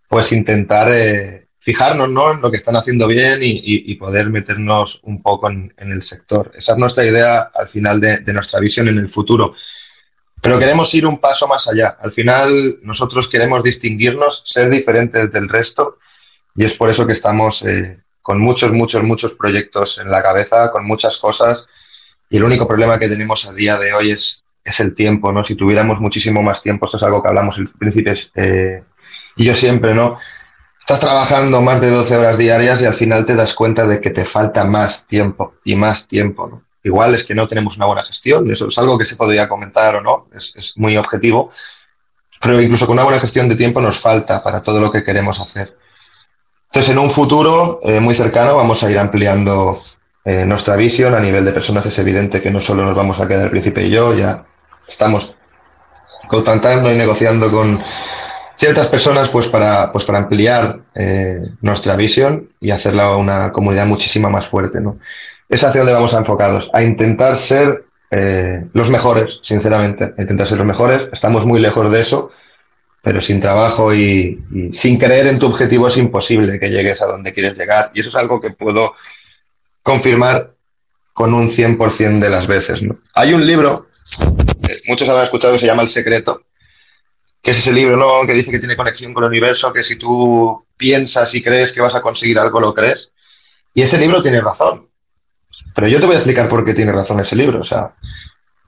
pues intentar eh, fijarnos, ¿no? En lo que están haciendo bien y, poder meternos un poco en, el sector. Esa es nuestra idea al final de, nuestra visión en el futuro. Pero queremos ir un paso más allá. Al final nosotros queremos distinguirnos, ser diferentes del resto y es por eso que estamos eh, con muchos, muchos, muchos proyectos en la cabeza, con muchas cosas y el único problema que tenemos a día de hoy es es el tiempo, ¿no? Si tuviéramos muchísimo más tiempo, esto es algo que hablamos el príncipe eh, y yo siempre, ¿no? Estás trabajando más de 12 horas diarias y al final te das cuenta de que te falta más tiempo y más tiempo, igual es que no tenemos una buena gestión, eso es algo que se podría comentar o no, es, muy objetivo, pero incluso con una buena gestión de tiempo nos falta para todo lo que queremos hacer. Entonces, en un futuro eh, muy cercano vamos a ir ampliando eh, nuestra visión a nivel de personas. Es evidente que no solo nos vamos a quedar el príncipe y yo, ya estamos contactando y negociando con ciertas personas pues para, pues para ampliar eh, nuestra visión y hacerla una comunidad muchísimo más fuerte. ¿no? Es hacia donde vamos enfocados, a intentar ser eh, los mejores, sinceramente, a intentar ser los mejores. Estamos muy lejos de eso, pero sin trabajo y, sin creer en tu objetivo es imposible que llegues a donde quieres llegar. Y eso es algo que puedo confirmar con un 100% de las veces. ¿no? Hay un libro, muchos habrán escuchado, que se llama El Secreto, que es ese libro ¿no? que dice que tiene conexión con el universo, que si tú piensas y crees que vas a conseguir algo, lo crees. Y ese libro tiene razón. Pero yo te voy a explicar por qué tiene razón ese libro. O sea,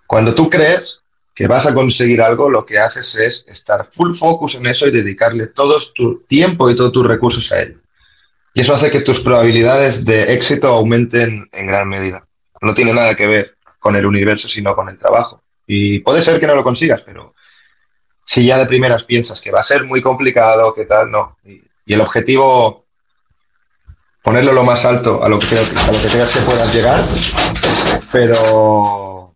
cuando tú crees que vas a conseguir algo, lo que haces es estar full focus en eso y dedicarle todo tu tiempo y todos tus recursos a ello. Y eso hace que tus probabilidades de éxito aumenten en gran medida. No tiene nada que ver con el universo, sino con el trabajo. Y puede ser que no lo consigas, pero si ya de primeras piensas que va a ser muy complicado, que tal, no. Y, el objetivo, ponerlo lo más alto a lo que, a lo que que puedas llegar, pero,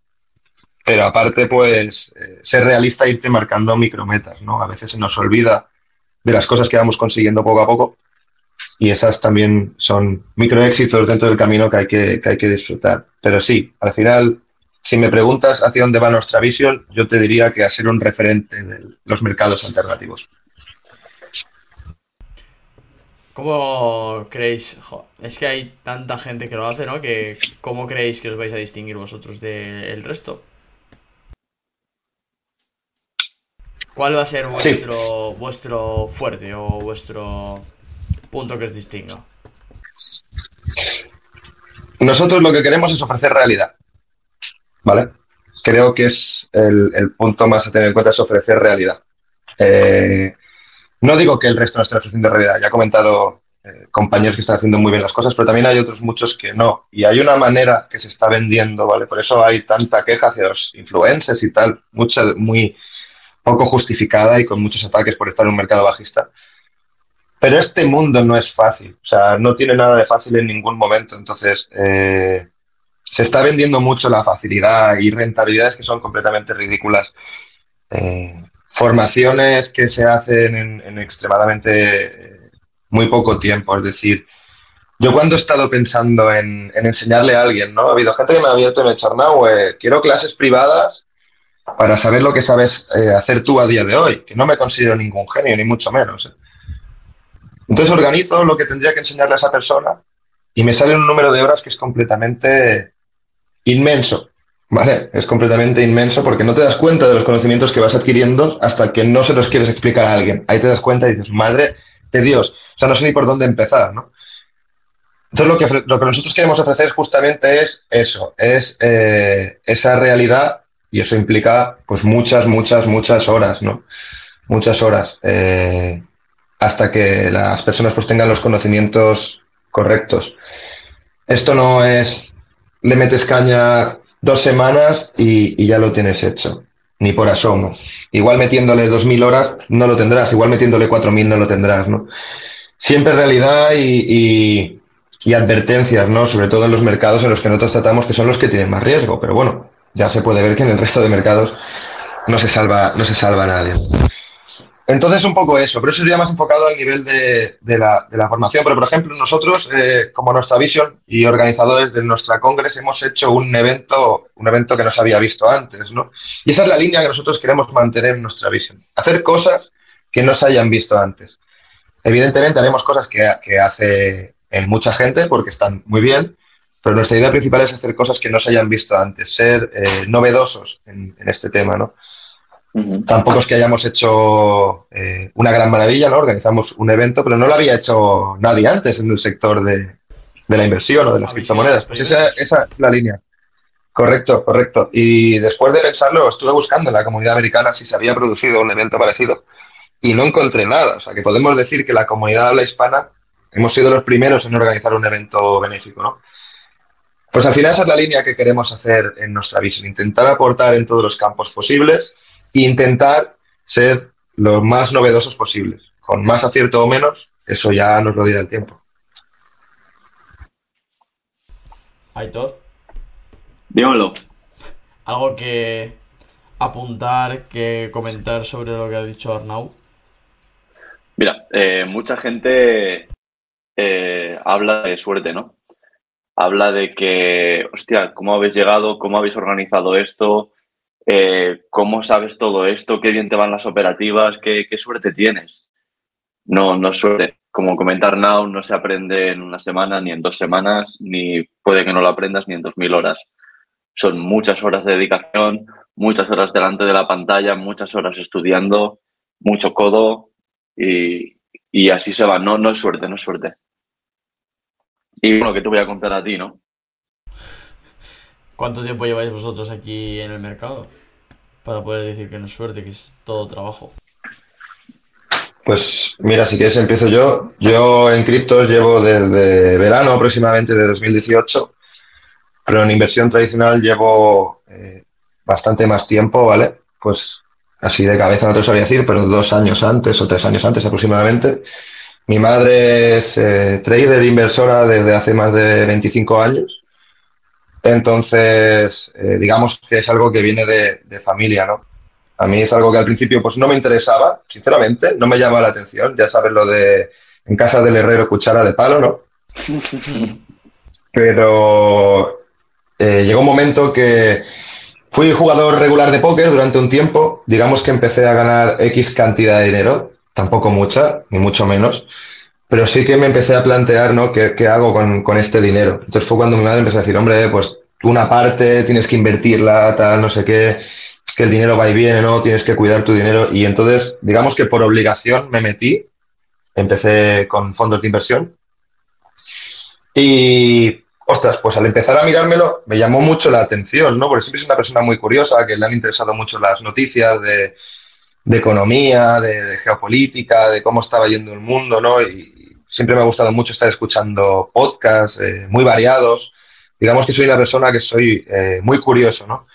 pero aparte, pues, eh, ser realista e irte marcando micrometas, ¿no? A veces se nos olvida de las cosas que vamos consiguiendo poco a poco y esas también son microéxitos dentro del camino que hay que, hay que disfrutar. Pero sí, al final, si me preguntas hacia dónde va nuestra visión, yo te diría que a ser un referente de los mercados alternativos. ¿Cómo creéis? es que hay tanta gente que lo hace, ¿no? Que, ¿Cómo creéis que os vais a distinguir vosotros del resto? ¿Cuál va a ser vuestro, vuestro fuerte o vuestro punto que os distinga. Nosotros lo que queremos es ofrecer realidad. ¿Vale? Creo que es el, punto más a tener en cuenta es ofrecer realidad. Eh, no digo que el resto no esté ofreciendo realidad. Ya he comentado eh, compañeros que están haciendo muy bien las cosas, pero también hay otros muchos que no. Y hay una manera que se está vendiendo, ¿vale? Por eso hay tanta queja hacia los influencers y tal, mucha, muy poco justificada y con muchos ataques por estar en un mercado bajista. Pero este mundo no es fácil, o sea, no tiene nada de fácil en ningún momento. Entonces, eh, se está vendiendo mucho la facilidad y rentabilidades que son completamente ridículas. Eh, formaciones que se hacen en, extremadamente eh, muy poco tiempo. Es decir, yo cuando he estado pensando en, enseñarle a alguien, ¿no? Ha habido gente que me ha abierto en el Charnau, quiero clases privadas para saber lo que sabes hacer tú a día de hoy, que no me considero ningún genio, ni mucho menos. Entonces organizo lo que tendría que enseñarle a esa persona y me sale un número de horas que es completamente inmenso. ¿Vale? Es completamente inmenso porque no te das cuenta de los conocimientos que vas adquiriendo hasta que no se los quieres explicar a alguien. Ahí te das cuenta y dices, madre de Dios, o sea, no sé ni por dónde empezar, ¿no? Entonces lo que, lo que nosotros queremos ofrecer justamente es eso, es eh, esa realidad y eso implica pues muchas, muchas, muchas horas, ¿no? Muchas horas. Eh, hasta que las personas pues tengan los conocimientos correctos. Esto no es, le metes caña dos semanas y, ya lo tienes hecho, ni por asomo. Igual metiéndole 2.000 horas no lo tendrás, igual metiéndole 4.000 no lo tendrás, ¿no? Siempre realidad y, y, advertencias, ¿no? Sobre todo en los mercados en los que nosotros tratamos, que son los que tienen más riesgo, pero bueno, ya se puede ver que en el resto de mercados no se salva, no se salva nadie. Entonces, un poco eso, pero eso sería más enfocado al nivel de, la, formación. Pero, por ejemplo, nosotros, eh, como nuestra visión y organizadores de nuestra congres, hemos hecho un evento, un evento que no se había visto antes, ¿no? Y esa es la línea que nosotros queremos mantener en nuestra visión. Hacer cosas que no se hayan visto antes. Evidentemente, haremos cosas que, hace en mucha gente porque están muy bien, pero nuestra idea principal es hacer cosas que no se hayan visto antes, ser eh, novedosos en, en este tema, ¿no? Tampoco es que hayamos hecho eh, una gran maravilla, ¿no? Organizamos un evento, pero no lo había hecho nadie antes en el sector de, la inversión o de las criptomonedas. Pues esa, es la línea. Correcto, correcto. Y después de pensarlo, estuve buscando en la comunidad americana si se había producido un evento parecido y no encontré nada. O sea, que podemos decir que la comunidad habla hispana hemos sido los primeros en organizar un evento benéfico, ¿no? Pues al final esa es la línea que queremos hacer en nuestra visión, intentar aportar en todos los campos posibles e intentar ser los más novedosos posibles, con más acierto o menos, eso ya nos lo dirá el tiempo. Aitor. Dímelo. ¿Algo que apuntar, que comentar sobre lo que ha dicho Arnau? Mira, eh, mucha gente eh, habla de suerte, ¿no? Habla de que, hostia, ¿cómo habéis llegado? ¿Cómo habéis organizado esto? Eh, ¿Cómo sabes todo esto? ¿Qué bien te van las operativas? ¿Qué, suerte tienes? No, no suerte. Como comentar Now, no se aprende en una semana, ni en dos semanas, ni puede que no lo aprendas ni en dos mil horas. Son muchas horas de dedicación, muchas horas delante de la pantalla, muchas horas estudiando, mucho codo y, y así se va. No, no es suerte, no es suerte. Y bueno, que te voy a contar a ti, ¿no? ¿Cuánto tiempo lleváis vosotros aquí en el mercado? Para poder decir que no es suerte, que es todo trabajo. Pues mira, si quieres empiezo yo. Yo en criptos llevo desde verano aproximadamente de 2018, pero en inversión tradicional llevo eh, bastante más tiempo, ¿vale? Pues así de cabeza no te sabría decir, pero dos años antes o tres años antes aproximadamente. Mi madre es eh, trader, inversora desde hace más de 25 años. Entonces, eh, digamos que es algo que viene de, de, familia, ¿no? A mí es algo que al principio pues no me interesaba, sinceramente, no me llamaba la atención. Ya sabes lo de en casa del herrero cuchara de palo, ¿no? Pero eh, llegó un momento que fui jugador regular de póker durante un tiempo. Digamos que empecé a ganar X cantidad de dinero tampoco mucha, ni mucho menos, pero sí que me empecé a plantear, ¿no? ¿Qué, qué hago con, con, este dinero? Entonces fue cuando mi madre empezó a decir, hombre, pues una parte tienes que invertirla, tal, no sé qué, que el dinero va y viene, ¿no? Tienes que cuidar tu dinero. Y entonces, digamos que por obligación me metí, empecé con fondos de inversión. Y, ostras, pues al empezar a mirármelo, me llamó mucho la atención, ¿no? Porque siempre soy una persona muy curiosa, que le han interesado mucho las noticias de de economía, de, de, geopolítica, de cómo estaba yendo el mundo, ¿no? Y siempre me ha gustado mucho estar escuchando podcasts eh, muy variados. Digamos que soy una persona que soy eh, muy curioso, ¿no?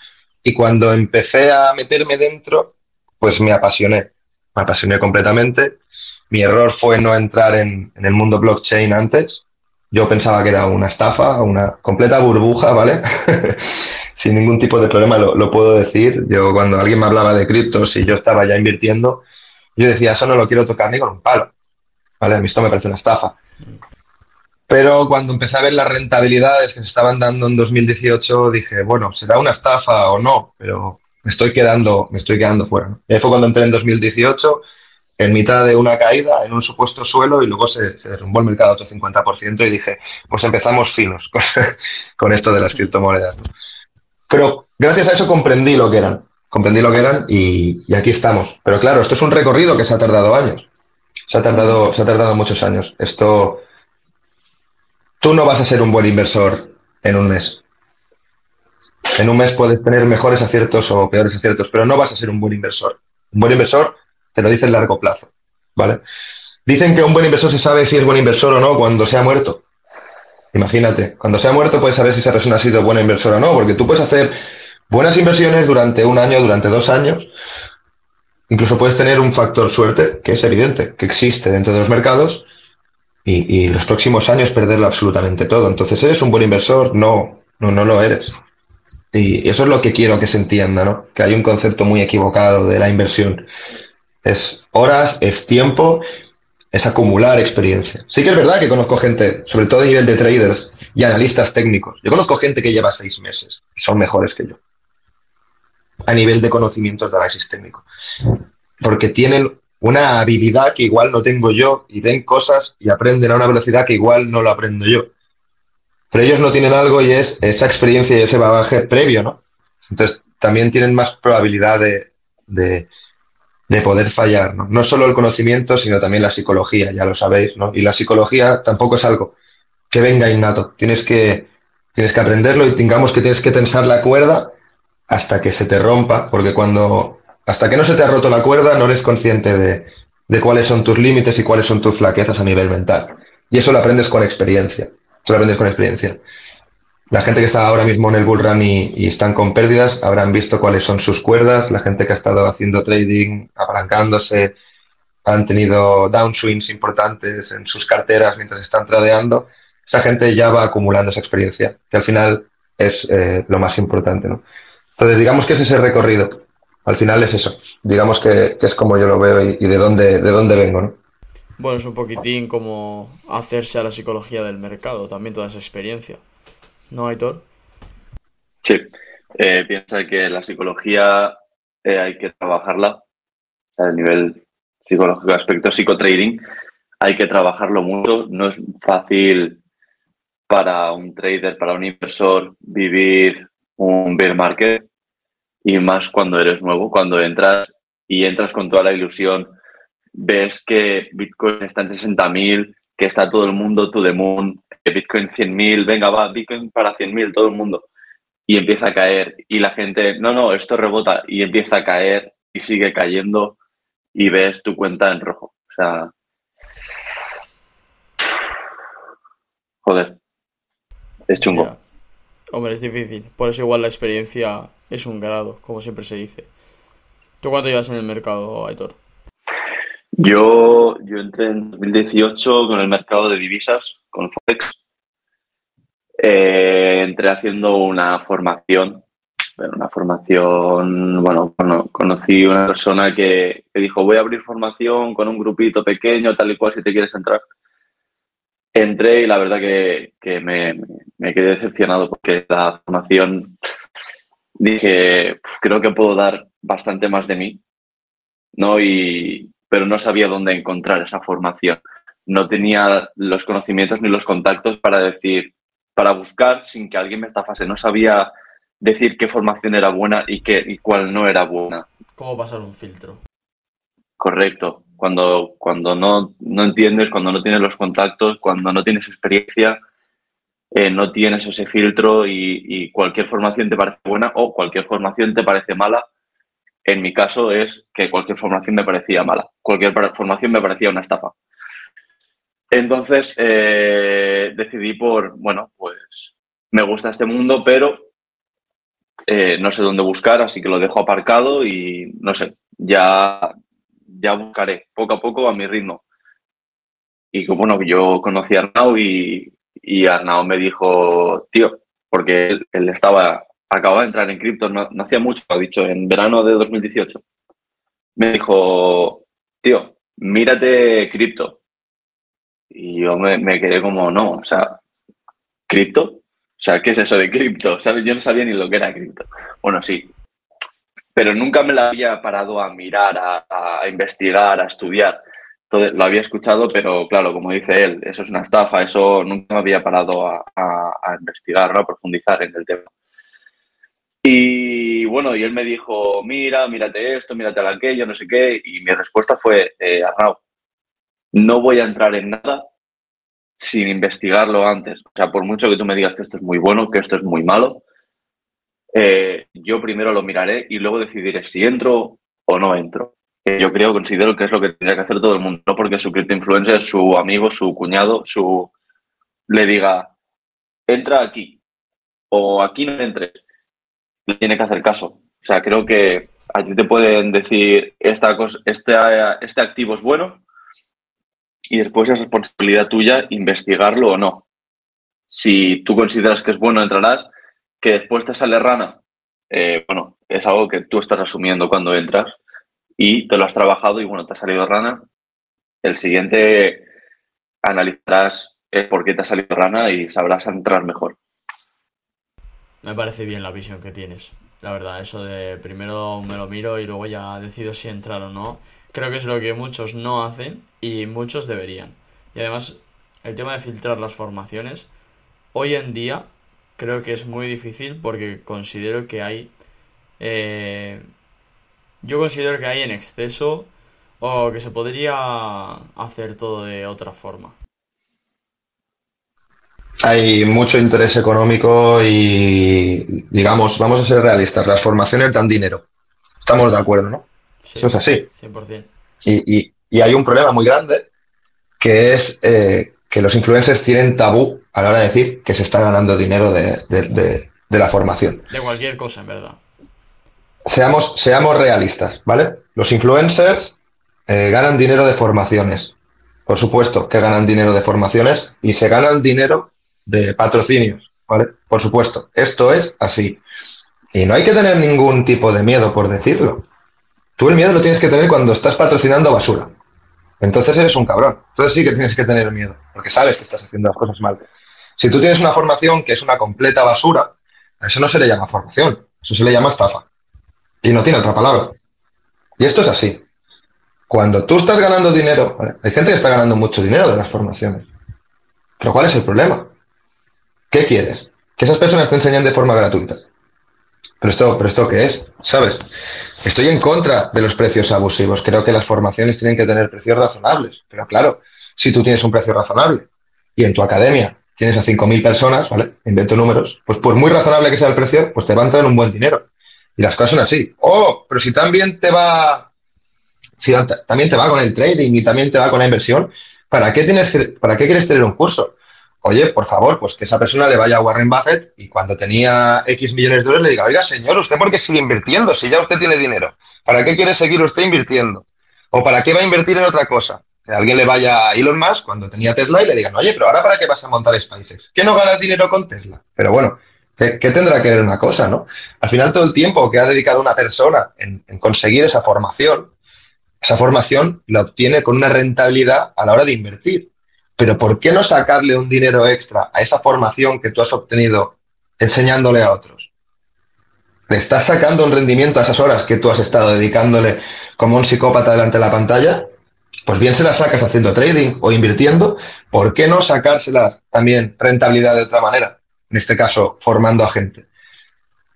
Y cuando empecé a meterme dentro, pues me apasioné, me apasioné completamente. Mi error fue no entrar en, el mundo blockchain antes. Yo pensaba que era una estafa, una completa burbuja, ¿vale? sin ningún tipo de problema lo, lo, puedo decir. Yo cuando alguien me hablaba de criptos y yo estaba ya invirtiendo, yo decía, eso no lo quiero tocar ni con un palo. ¿Vale? A mí esto me parece una estafa. Pero cuando empecé a ver las rentabilidades que se estaban dando en 2018, dije, bueno, será una estafa o no, pero me estoy quedando, me estoy quedando fuera. ¿no? Y ahí fue cuando entré en 2018, en mitad de una caída, en un supuesto suelo, y luego se, se derrumbó el mercado otro 50%, y dije, pues empezamos finos con, con esto de las criptomonedas. ¿no? Pero gracias a eso comprendí lo que eran. Comprendí lo que eran y, y, aquí estamos. Pero claro, esto es un recorrido que se ha tardado años. Se ha tardado, se ha tardado muchos años. Esto. Tú no vas a ser un buen inversor en un mes. En un mes puedes tener mejores aciertos o peores aciertos, pero no vas a ser un buen inversor. Un buen inversor te lo dice en largo plazo. ¿Vale? Dicen que un buen inversor se sabe si es buen inversor o no cuando se ha muerto. Imagínate, cuando se ha muerto puedes saber si esa persona ha sido buena inversora o no, porque tú puedes hacer buenas inversiones durante un año, durante dos años. Incluso puedes tener un factor suerte, que es evidente, que existe dentro de los mercados, y, los próximos años perderlo absolutamente todo. Entonces, ¿eres un buen inversor? No, no, no lo eres. Y eso es lo que quiero que se entienda, ¿no? Que hay un concepto muy equivocado de la inversión. Es horas, es tiempo es acumular experiencia. Sí que es verdad que conozco gente, sobre todo a nivel de traders y analistas técnicos. Yo conozco gente que lleva seis meses son mejores que yo. A nivel de conocimientos de análisis técnico. Porque tienen una habilidad que igual no tengo yo y ven cosas y aprenden a una velocidad que igual no lo aprendo yo. Pero ellos no tienen algo y es esa experiencia y ese bagaje previo, ¿no? Entonces también tienen más probabilidad de, de de poder fallar, ¿no? No solo el conocimiento, sino también la psicología, ya lo sabéis, ¿no? Y la psicología tampoco es algo que venga innato. Tienes que, tienes que aprenderlo y tengamos que tienes que tensar la cuerda hasta que se te rompa, porque cuando, hasta que no se te ha roto la cuerda, no eres consciente de, de cuáles son tus límites y cuáles son tus flaquezas a nivel mental. Y eso lo aprendes con experiencia. Eso lo aprendes con experiencia. la gente que está ahora mismo en el bull run y, están con pérdidas habrán visto cuáles son sus cuerdas. La gente que ha estado haciendo trading, apalancándose, han tenido downswings importantes en sus carteras mientras están tradeando. Esa gente ya va acumulando esa experiencia, que al final es eh, lo más importante. ¿no? Entonces, digamos que es ese recorrido. Al final es eso. Digamos que, es como yo lo veo y, de, dónde, de dónde vengo. ¿no? Bueno, es un poquitín como hacerse a la psicología del mercado, también toda esa experiencia. ¿No, Aitor? Sí, eh, piensa que la psicología eh, hay que trabajarla a nivel psicológico, aspecto psicotrading, hay que trabajarlo mucho. No es fácil para un trader, para un inversor, vivir un bear market y más cuando eres nuevo, cuando entras y entras con toda la ilusión, ves que Bitcoin está en 60.000, que está todo el mundo to the moon, Bitcoin 100.000, venga, va, Bitcoin para 100.000, todo el mundo. Y empieza a caer. Y la gente, no, no, esto rebota. Y empieza a caer y sigue cayendo y ves tu cuenta en rojo. O sea. Joder. Es chungo. Hombre, es difícil. Por eso igual la experiencia es un grado, como siempre se dice. ¿Tú cuánto llevas en el mercado, Aitor? Yo, yo entré en 2018 con el mercado de divisas, con Forex. Eh, entré haciendo una formación, una formación, bueno, conocí una persona que, dijo, voy a abrir formación con un grupito pequeño, tal y cual, si te quieres entrar. Entré y la verdad que, me, me, quedé decepcionado porque la formación, dije, creo que puedo dar bastante más de mí, ¿no? Y, pero no sabía dónde encontrar esa formación. No tenía los conocimientos ni los contactos para decir, para buscar sin que alguien me estafase. No sabía decir qué formación era buena y, qué, y cuál no era buena. ¿Cómo pasar un filtro? Correcto. Cuando, cuando no, no entiendes, cuando no tienes los contactos, cuando no tienes experiencia, eh, no tienes ese filtro y, cualquier formación te parece buena o cualquier formación te parece mala en mi caso es que cualquier formación me parecía mala, cualquier formación me parecía una estafa. Entonces eh, decidí por, bueno, pues me gusta este mundo, pero eh, no sé dónde buscar, así que lo dejo aparcado y no sé, ya, ya buscaré poco a poco a mi ritmo. Y bueno, yo conocí a Arnau y, y Arnau me dijo, tío, porque él, estaba acababa de entrar en cripto, no, hacía mucho, ha dicho, en verano de 2018. Me dijo, tío, mírate cripto. Y yo me, quedé como, no, o sea, ¿cripto? O sea, ¿qué es eso de cripto? Yo no sabía ni lo que era cripto. Bueno, sí. Pero nunca me la había parado a mirar, a, investigar, a estudiar. Entonces, lo había escuchado, pero claro, como dice él, eso es una estafa, eso nunca me había parado a, a investigar, a profundizar en el tema. Y bueno, y él me dijo, mira, mírate esto, mírate aquello, no sé qué. Y mi respuesta fue, eh, no voy a entrar en nada sin investigarlo antes. O sea, por mucho que tú me digas que esto es muy bueno, que esto es muy malo, eh, yo primero lo miraré y luego decidiré si entro o no entro. yo creo, considero que es lo que tendría que hacer todo el mundo, no porque su cripto influencer, su amigo, su cuñado, su le diga, entra aquí o aquí no entres le tiene que hacer caso. O sea, creo que a ti te pueden decir esta cosa, este, este activo es bueno y después es responsabilidad tuya investigarlo o no. Si tú consideras que es bueno, entrarás. Que después te sale rana, eh, bueno, es algo que tú estás asumiendo cuando entras y te lo has trabajado y bueno, te ha salido rana. El siguiente analizarás por qué te ha salido rana y sabrás entrar mejor. Me parece bien la visión que tienes. La verdad, eso de primero me lo miro y luego ya decido si entrar o no. Creo que es lo que muchos no hacen y muchos deberían. Y además, el tema de filtrar las formaciones, hoy en día creo que es muy difícil porque considero que hay... Eh, yo considero que hay en exceso o que se podría hacer todo de otra forma. Hay mucho interés económico y, digamos, vamos a ser realistas, las formaciones dan dinero. Estamos de acuerdo, ¿no? Eso es así. 100%. Y, y, hay un problema muy grande que es eh, que los influencers tienen tabú a la hora de decir que se está ganando dinero de, la formación. De cualquier cosa, en verdad. Seamos, seamos realistas, ¿vale? Los influencers eh, ganan dinero de formaciones. Por supuesto que ganan dinero de formaciones y se ganan dinero de patrocinios, ¿vale? Por supuesto, esto es así. Y no hay que tener ningún tipo de miedo por decirlo. Tú el miedo lo tienes que tener cuando estás patrocinando basura. Entonces eres un cabrón. Entonces sí que tienes que tener miedo, porque sabes que estás haciendo las cosas mal. Si tú tienes una formación que es una completa basura, a eso no se le llama formación, eso se le llama estafa. Y no tiene otra palabra. Y esto es así. Cuando tú estás ganando dinero, hay gente que está ganando mucho dinero de las formaciones. Pero ¿cuál es el problema? ¿Qué quieres? Que esas personas te enseñen de forma gratuita. Pero esto, pero esto qué es, ¿sabes? Estoy en contra de los precios abusivos. Creo que las formaciones tienen que tener precios razonables. Pero claro, si tú tienes un precio razonable y en tu academia tienes a 5.000 personas, ¿vale? Invento números, pues por muy razonable que sea el precio, pues te va a entrar un buen dinero. Y las cosas son así. Oh, pero si también te va si también te va con el trading y también te va con la inversión, ¿para qué, tienes ¿para qué quieres tener un curso? Oye, por favor, pues que esa persona le vaya a Warren Buffett y cuando tenía X millones de dólares le diga, oiga, señor, ¿usted por qué sigue invirtiendo si ya usted tiene dinero? ¿Para qué quiere seguir usted invirtiendo? ¿O para qué va a invertir en otra cosa? Que alguien le vaya a Elon Musk cuando tenía Tesla y le digan, oye, pero ahora ¿para qué vas a montar SpaceX? ¿Que no ganas dinero con Tesla? Pero bueno, ¿qué, tendrá que ver una cosa, no? Al final todo el tiempo que ha dedicado una persona en conseguir esa formación, esa formación la obtiene con una rentabilidad a la hora de invertir. Pero ¿por qué no sacarle un dinero extra a esa formación que tú has obtenido enseñándole a otros? ¿Le estás sacando un rendimiento a esas horas que tú has estado dedicándole como un psicópata delante de la pantalla? Pues bien se las sacas haciendo trading o invirtiendo, ¿por qué no sacársela también rentabilidad de otra manera? En este caso, formando a gente.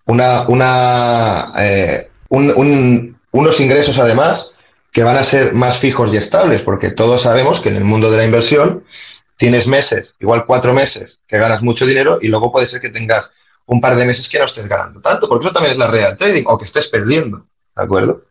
Una, una, eh, unos ingresos además que van a ser más fijos y estables, porque todos sabemos que en el mundo de la inversión tienes meses, igual cuatro meses, que ganas mucho dinero y luego puede ser que tengas un par de meses que no estés ganando tanto, porque eso también es la real trading, o que estés perdiendo, ¿de acuerdo?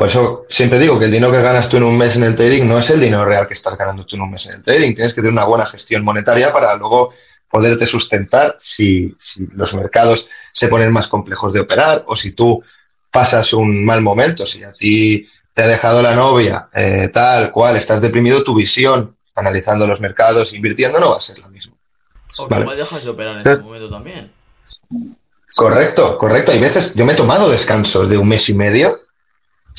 Por eso siempre digo que el dinero que ganas tú en un mes en el trading no es el dinero real que estás ganando tú en un mes en el trading. Tienes que tener una buena gestión monetaria para luego poderte sustentar si, si los mercados se ponen más complejos de operar o si tú pasas un mal momento, si a ti te ha dejado la novia, eh, tal cual, estás deprimido, tu visión, analizando los mercados, invirtiendo, no va a ser la misma. O que me dejas de operar en ese momento también. Correcto, correcto. Hay veces, yo me he tomado descansos de un mes y medio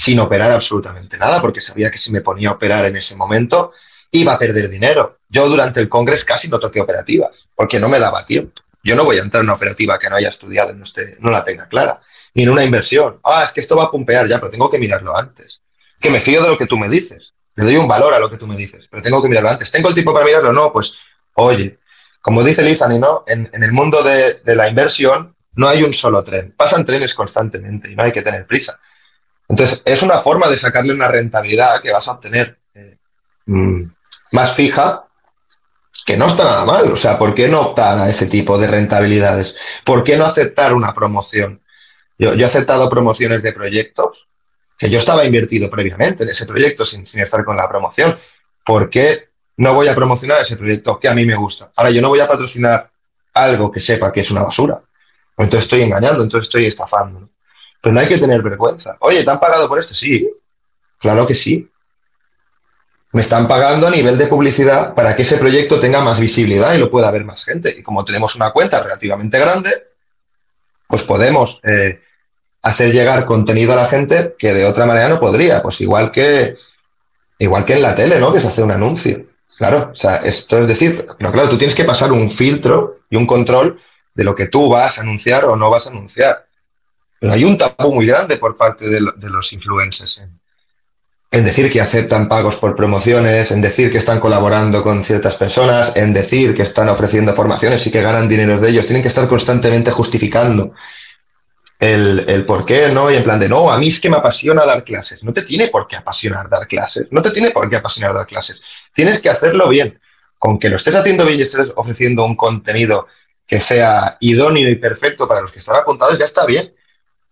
sin operar absolutamente nada, porque sabía que si me ponía a operar en ese momento iba a perder dinero. Yo durante el Congreso casi no toqué operativas, porque no me daba tiempo. Yo no voy a entrar en una operativa que no haya estudiado y no, esté, no la tenga clara ni en una inversión. Ah, es que esto va a pumpear ya, pero tengo que mirarlo antes. Que me fío de lo que tú me dices. Le doy un valor a lo que tú me dices, pero tengo que mirarlo antes. ¿Tengo el tiempo para mirarlo? No, pues, oye, como dice Lizani, ¿no? En, el mundo de, la inversión no hay un solo tren. Pasan trenes constantemente y no hay que tener prisa. Entonces, es una forma de sacarle una rentabilidad que vas a obtener eh, mm, más fija que no está nada mal. O sea, ¿por qué no optar a ese tipo de rentabilidades? ¿Por qué no aceptar una promoción? Yo, he aceptado promociones de proyectos que yo estaba invertido previamente en ese proyecto sin, estar con la promoción. ¿Por qué no voy a promocionar ese proyecto que a mí me gusta? Ahora, yo no voy a patrocinar algo que sepa que es una basura. Entonces estoy engañando, entonces estoy estafando. Pero no hay que tener vergüenza. Oye, ¿te han pagado por esto? Sí, claro que sí. Me están pagando a nivel de publicidad para que ese proyecto tenga más visibilidad y lo pueda ver más gente. Y como tenemos una cuenta relativamente grande, pues podemos eh, hacer llegar contenido a la gente que de otra manera no podría. Pues igual que, igual que en la tele, ¿no? Que se hace un anuncio. Claro, o sea, esto es decir, pero claro, tú tienes que pasar un filtro y un control de lo que tú vas a anunciar o no vas a anunciar. Pero hay un tabú muy grande por parte de, los influencers en, decir que aceptan pagos por promociones, en decir que están colaborando con ciertas personas, en decir que están ofreciendo formaciones y que ganan dinero de ellos. Tienen que estar constantemente justificando el, por qué, ¿no? Y en plan de, no, a mí es que me apasiona dar clases. No te tiene por qué apasionar dar clases. No te tiene por qué apasionar dar clases. Tienes que hacerlo bien. Con que lo estés haciendo bien y estés ofreciendo un contenido que sea idóneo y perfecto para los que están apuntados, ya está bien.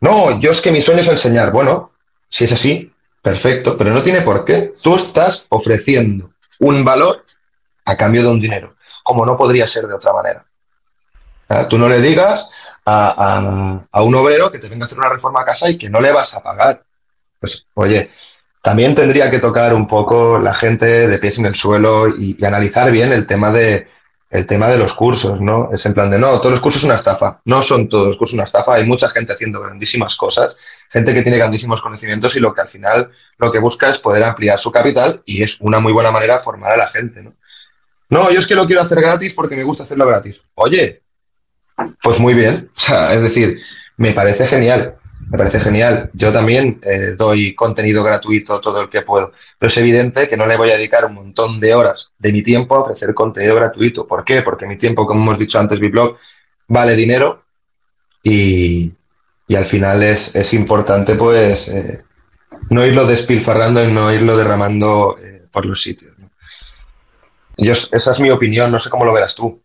No, yo es que mi sueño es enseñar. Bueno, si es así, perfecto, pero no tiene por qué. Tú estás ofreciendo un valor a cambio de un dinero. como no podría ser de otra manera. Tú no le digas a, un obrero que te venga a hacer una reforma a casa y que no le vas a pagar. Pues, oye, también tendría que tocar un poco la gente de pies en el suelo y, analizar bien el tema de el tema de los cursos, ¿no? Es en plan de no, todos los cursos son una estafa. No son todos los cursos una estafa. Hay mucha gente haciendo grandísimas cosas, gente que tiene grandísimos conocimientos y lo que al final lo que busca es poder ampliar su capital y es una muy buena manera de formar a la gente, ¿no? No, yo es que lo quiero hacer gratis porque me gusta hacerlo gratis. Oye, pues muy bien. O sea, es decir, me parece genial. Me parece genial. Yo también eh, doy contenido gratuito todo el que puedo. Pero es evidente que no le voy a dedicar un montón de horas de mi tiempo a ofrecer contenido gratuito. ¿Por qué? Porque mi tiempo, como hemos dicho antes, mi blog vale dinero y, al final es, importante pues eh, no irlo despilfarrando y no irlo derramando eh, por los sitios. esa es mi opinión, no sé cómo lo verás tú.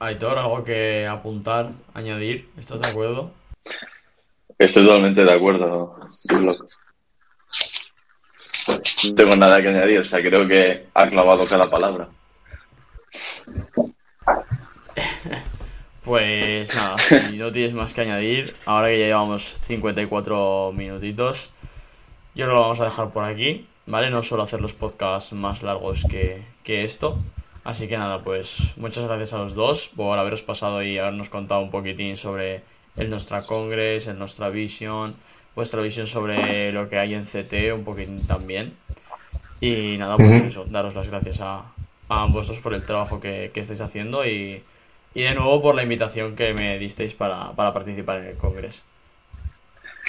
Aitor, ¿algo que apuntar, añadir? ¿Estás de acuerdo? Estoy totalmente de acuerdo. No tengo nada que añadir, o sea, creo que ha clavado cada palabra. Pues nada, si no tienes más que añadir, ahora que ya llevamos 54 minutitos, yo creo que lo vamos a dejar por aquí, ¿vale? No suelo hacer los podcasts más largos que, que esto. Así que nada, pues muchas gracias a los dos por haberos pasado y habernos contado un poquitín sobre el Nostra Congress, el Nostra Vision, vuestra visión sobre lo que hay en CT, un poquitín también. Y nada, pues eso, daros las gracias a, a ambos dos por el trabajo que, que estáis haciendo y, y, de nuevo por la invitación que me disteis para, para participar en el Congreso.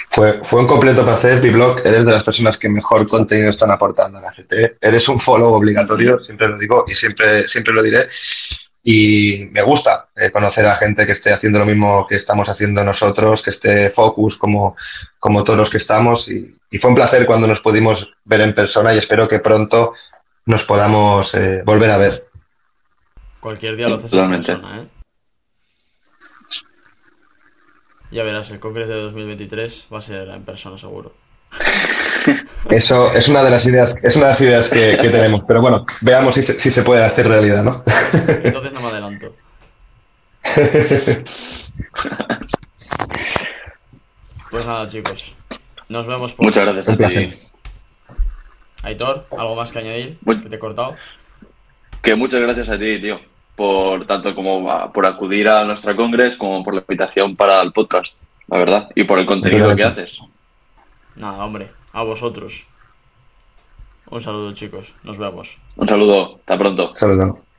Fue, fue un completo placer, Biblog. Eres de las personas que mejor contenido están aportando a la CT. Eres un follow obligatorio, siempre lo digo y siempre, siempre lo diré. Y me gusta eh, conocer a gente que esté haciendo lo mismo que estamos haciendo nosotros, que esté focus como, como todos los que estamos. Y, fue un placer cuando nos pudimos ver en persona y espero que pronto nos podamos eh, volver a ver. Cualquier día lo haces en persona, ¿eh? Ya verás, el Congreso de 2023 va a ser en persona seguro. Eso es una de las ideas, es una de las ideas que, tenemos, pero bueno, veamos si se, si se, puede hacer realidad, ¿no? Entonces no me adelanto. Pues nada, chicos. Nos vemos por Muchas gracias a ti. Aitor, ¿algo más que añadir? Que te he cortado. Que muchas gracias a ti, tío por tanto como por acudir a nuestra congres como por la invitación para el podcast, la verdad, y por el contenido que haces. Nada, hombre, a vosotros. Un saludo, chicos. Nos vemos. Un saludo. Hasta pronto. Saludo.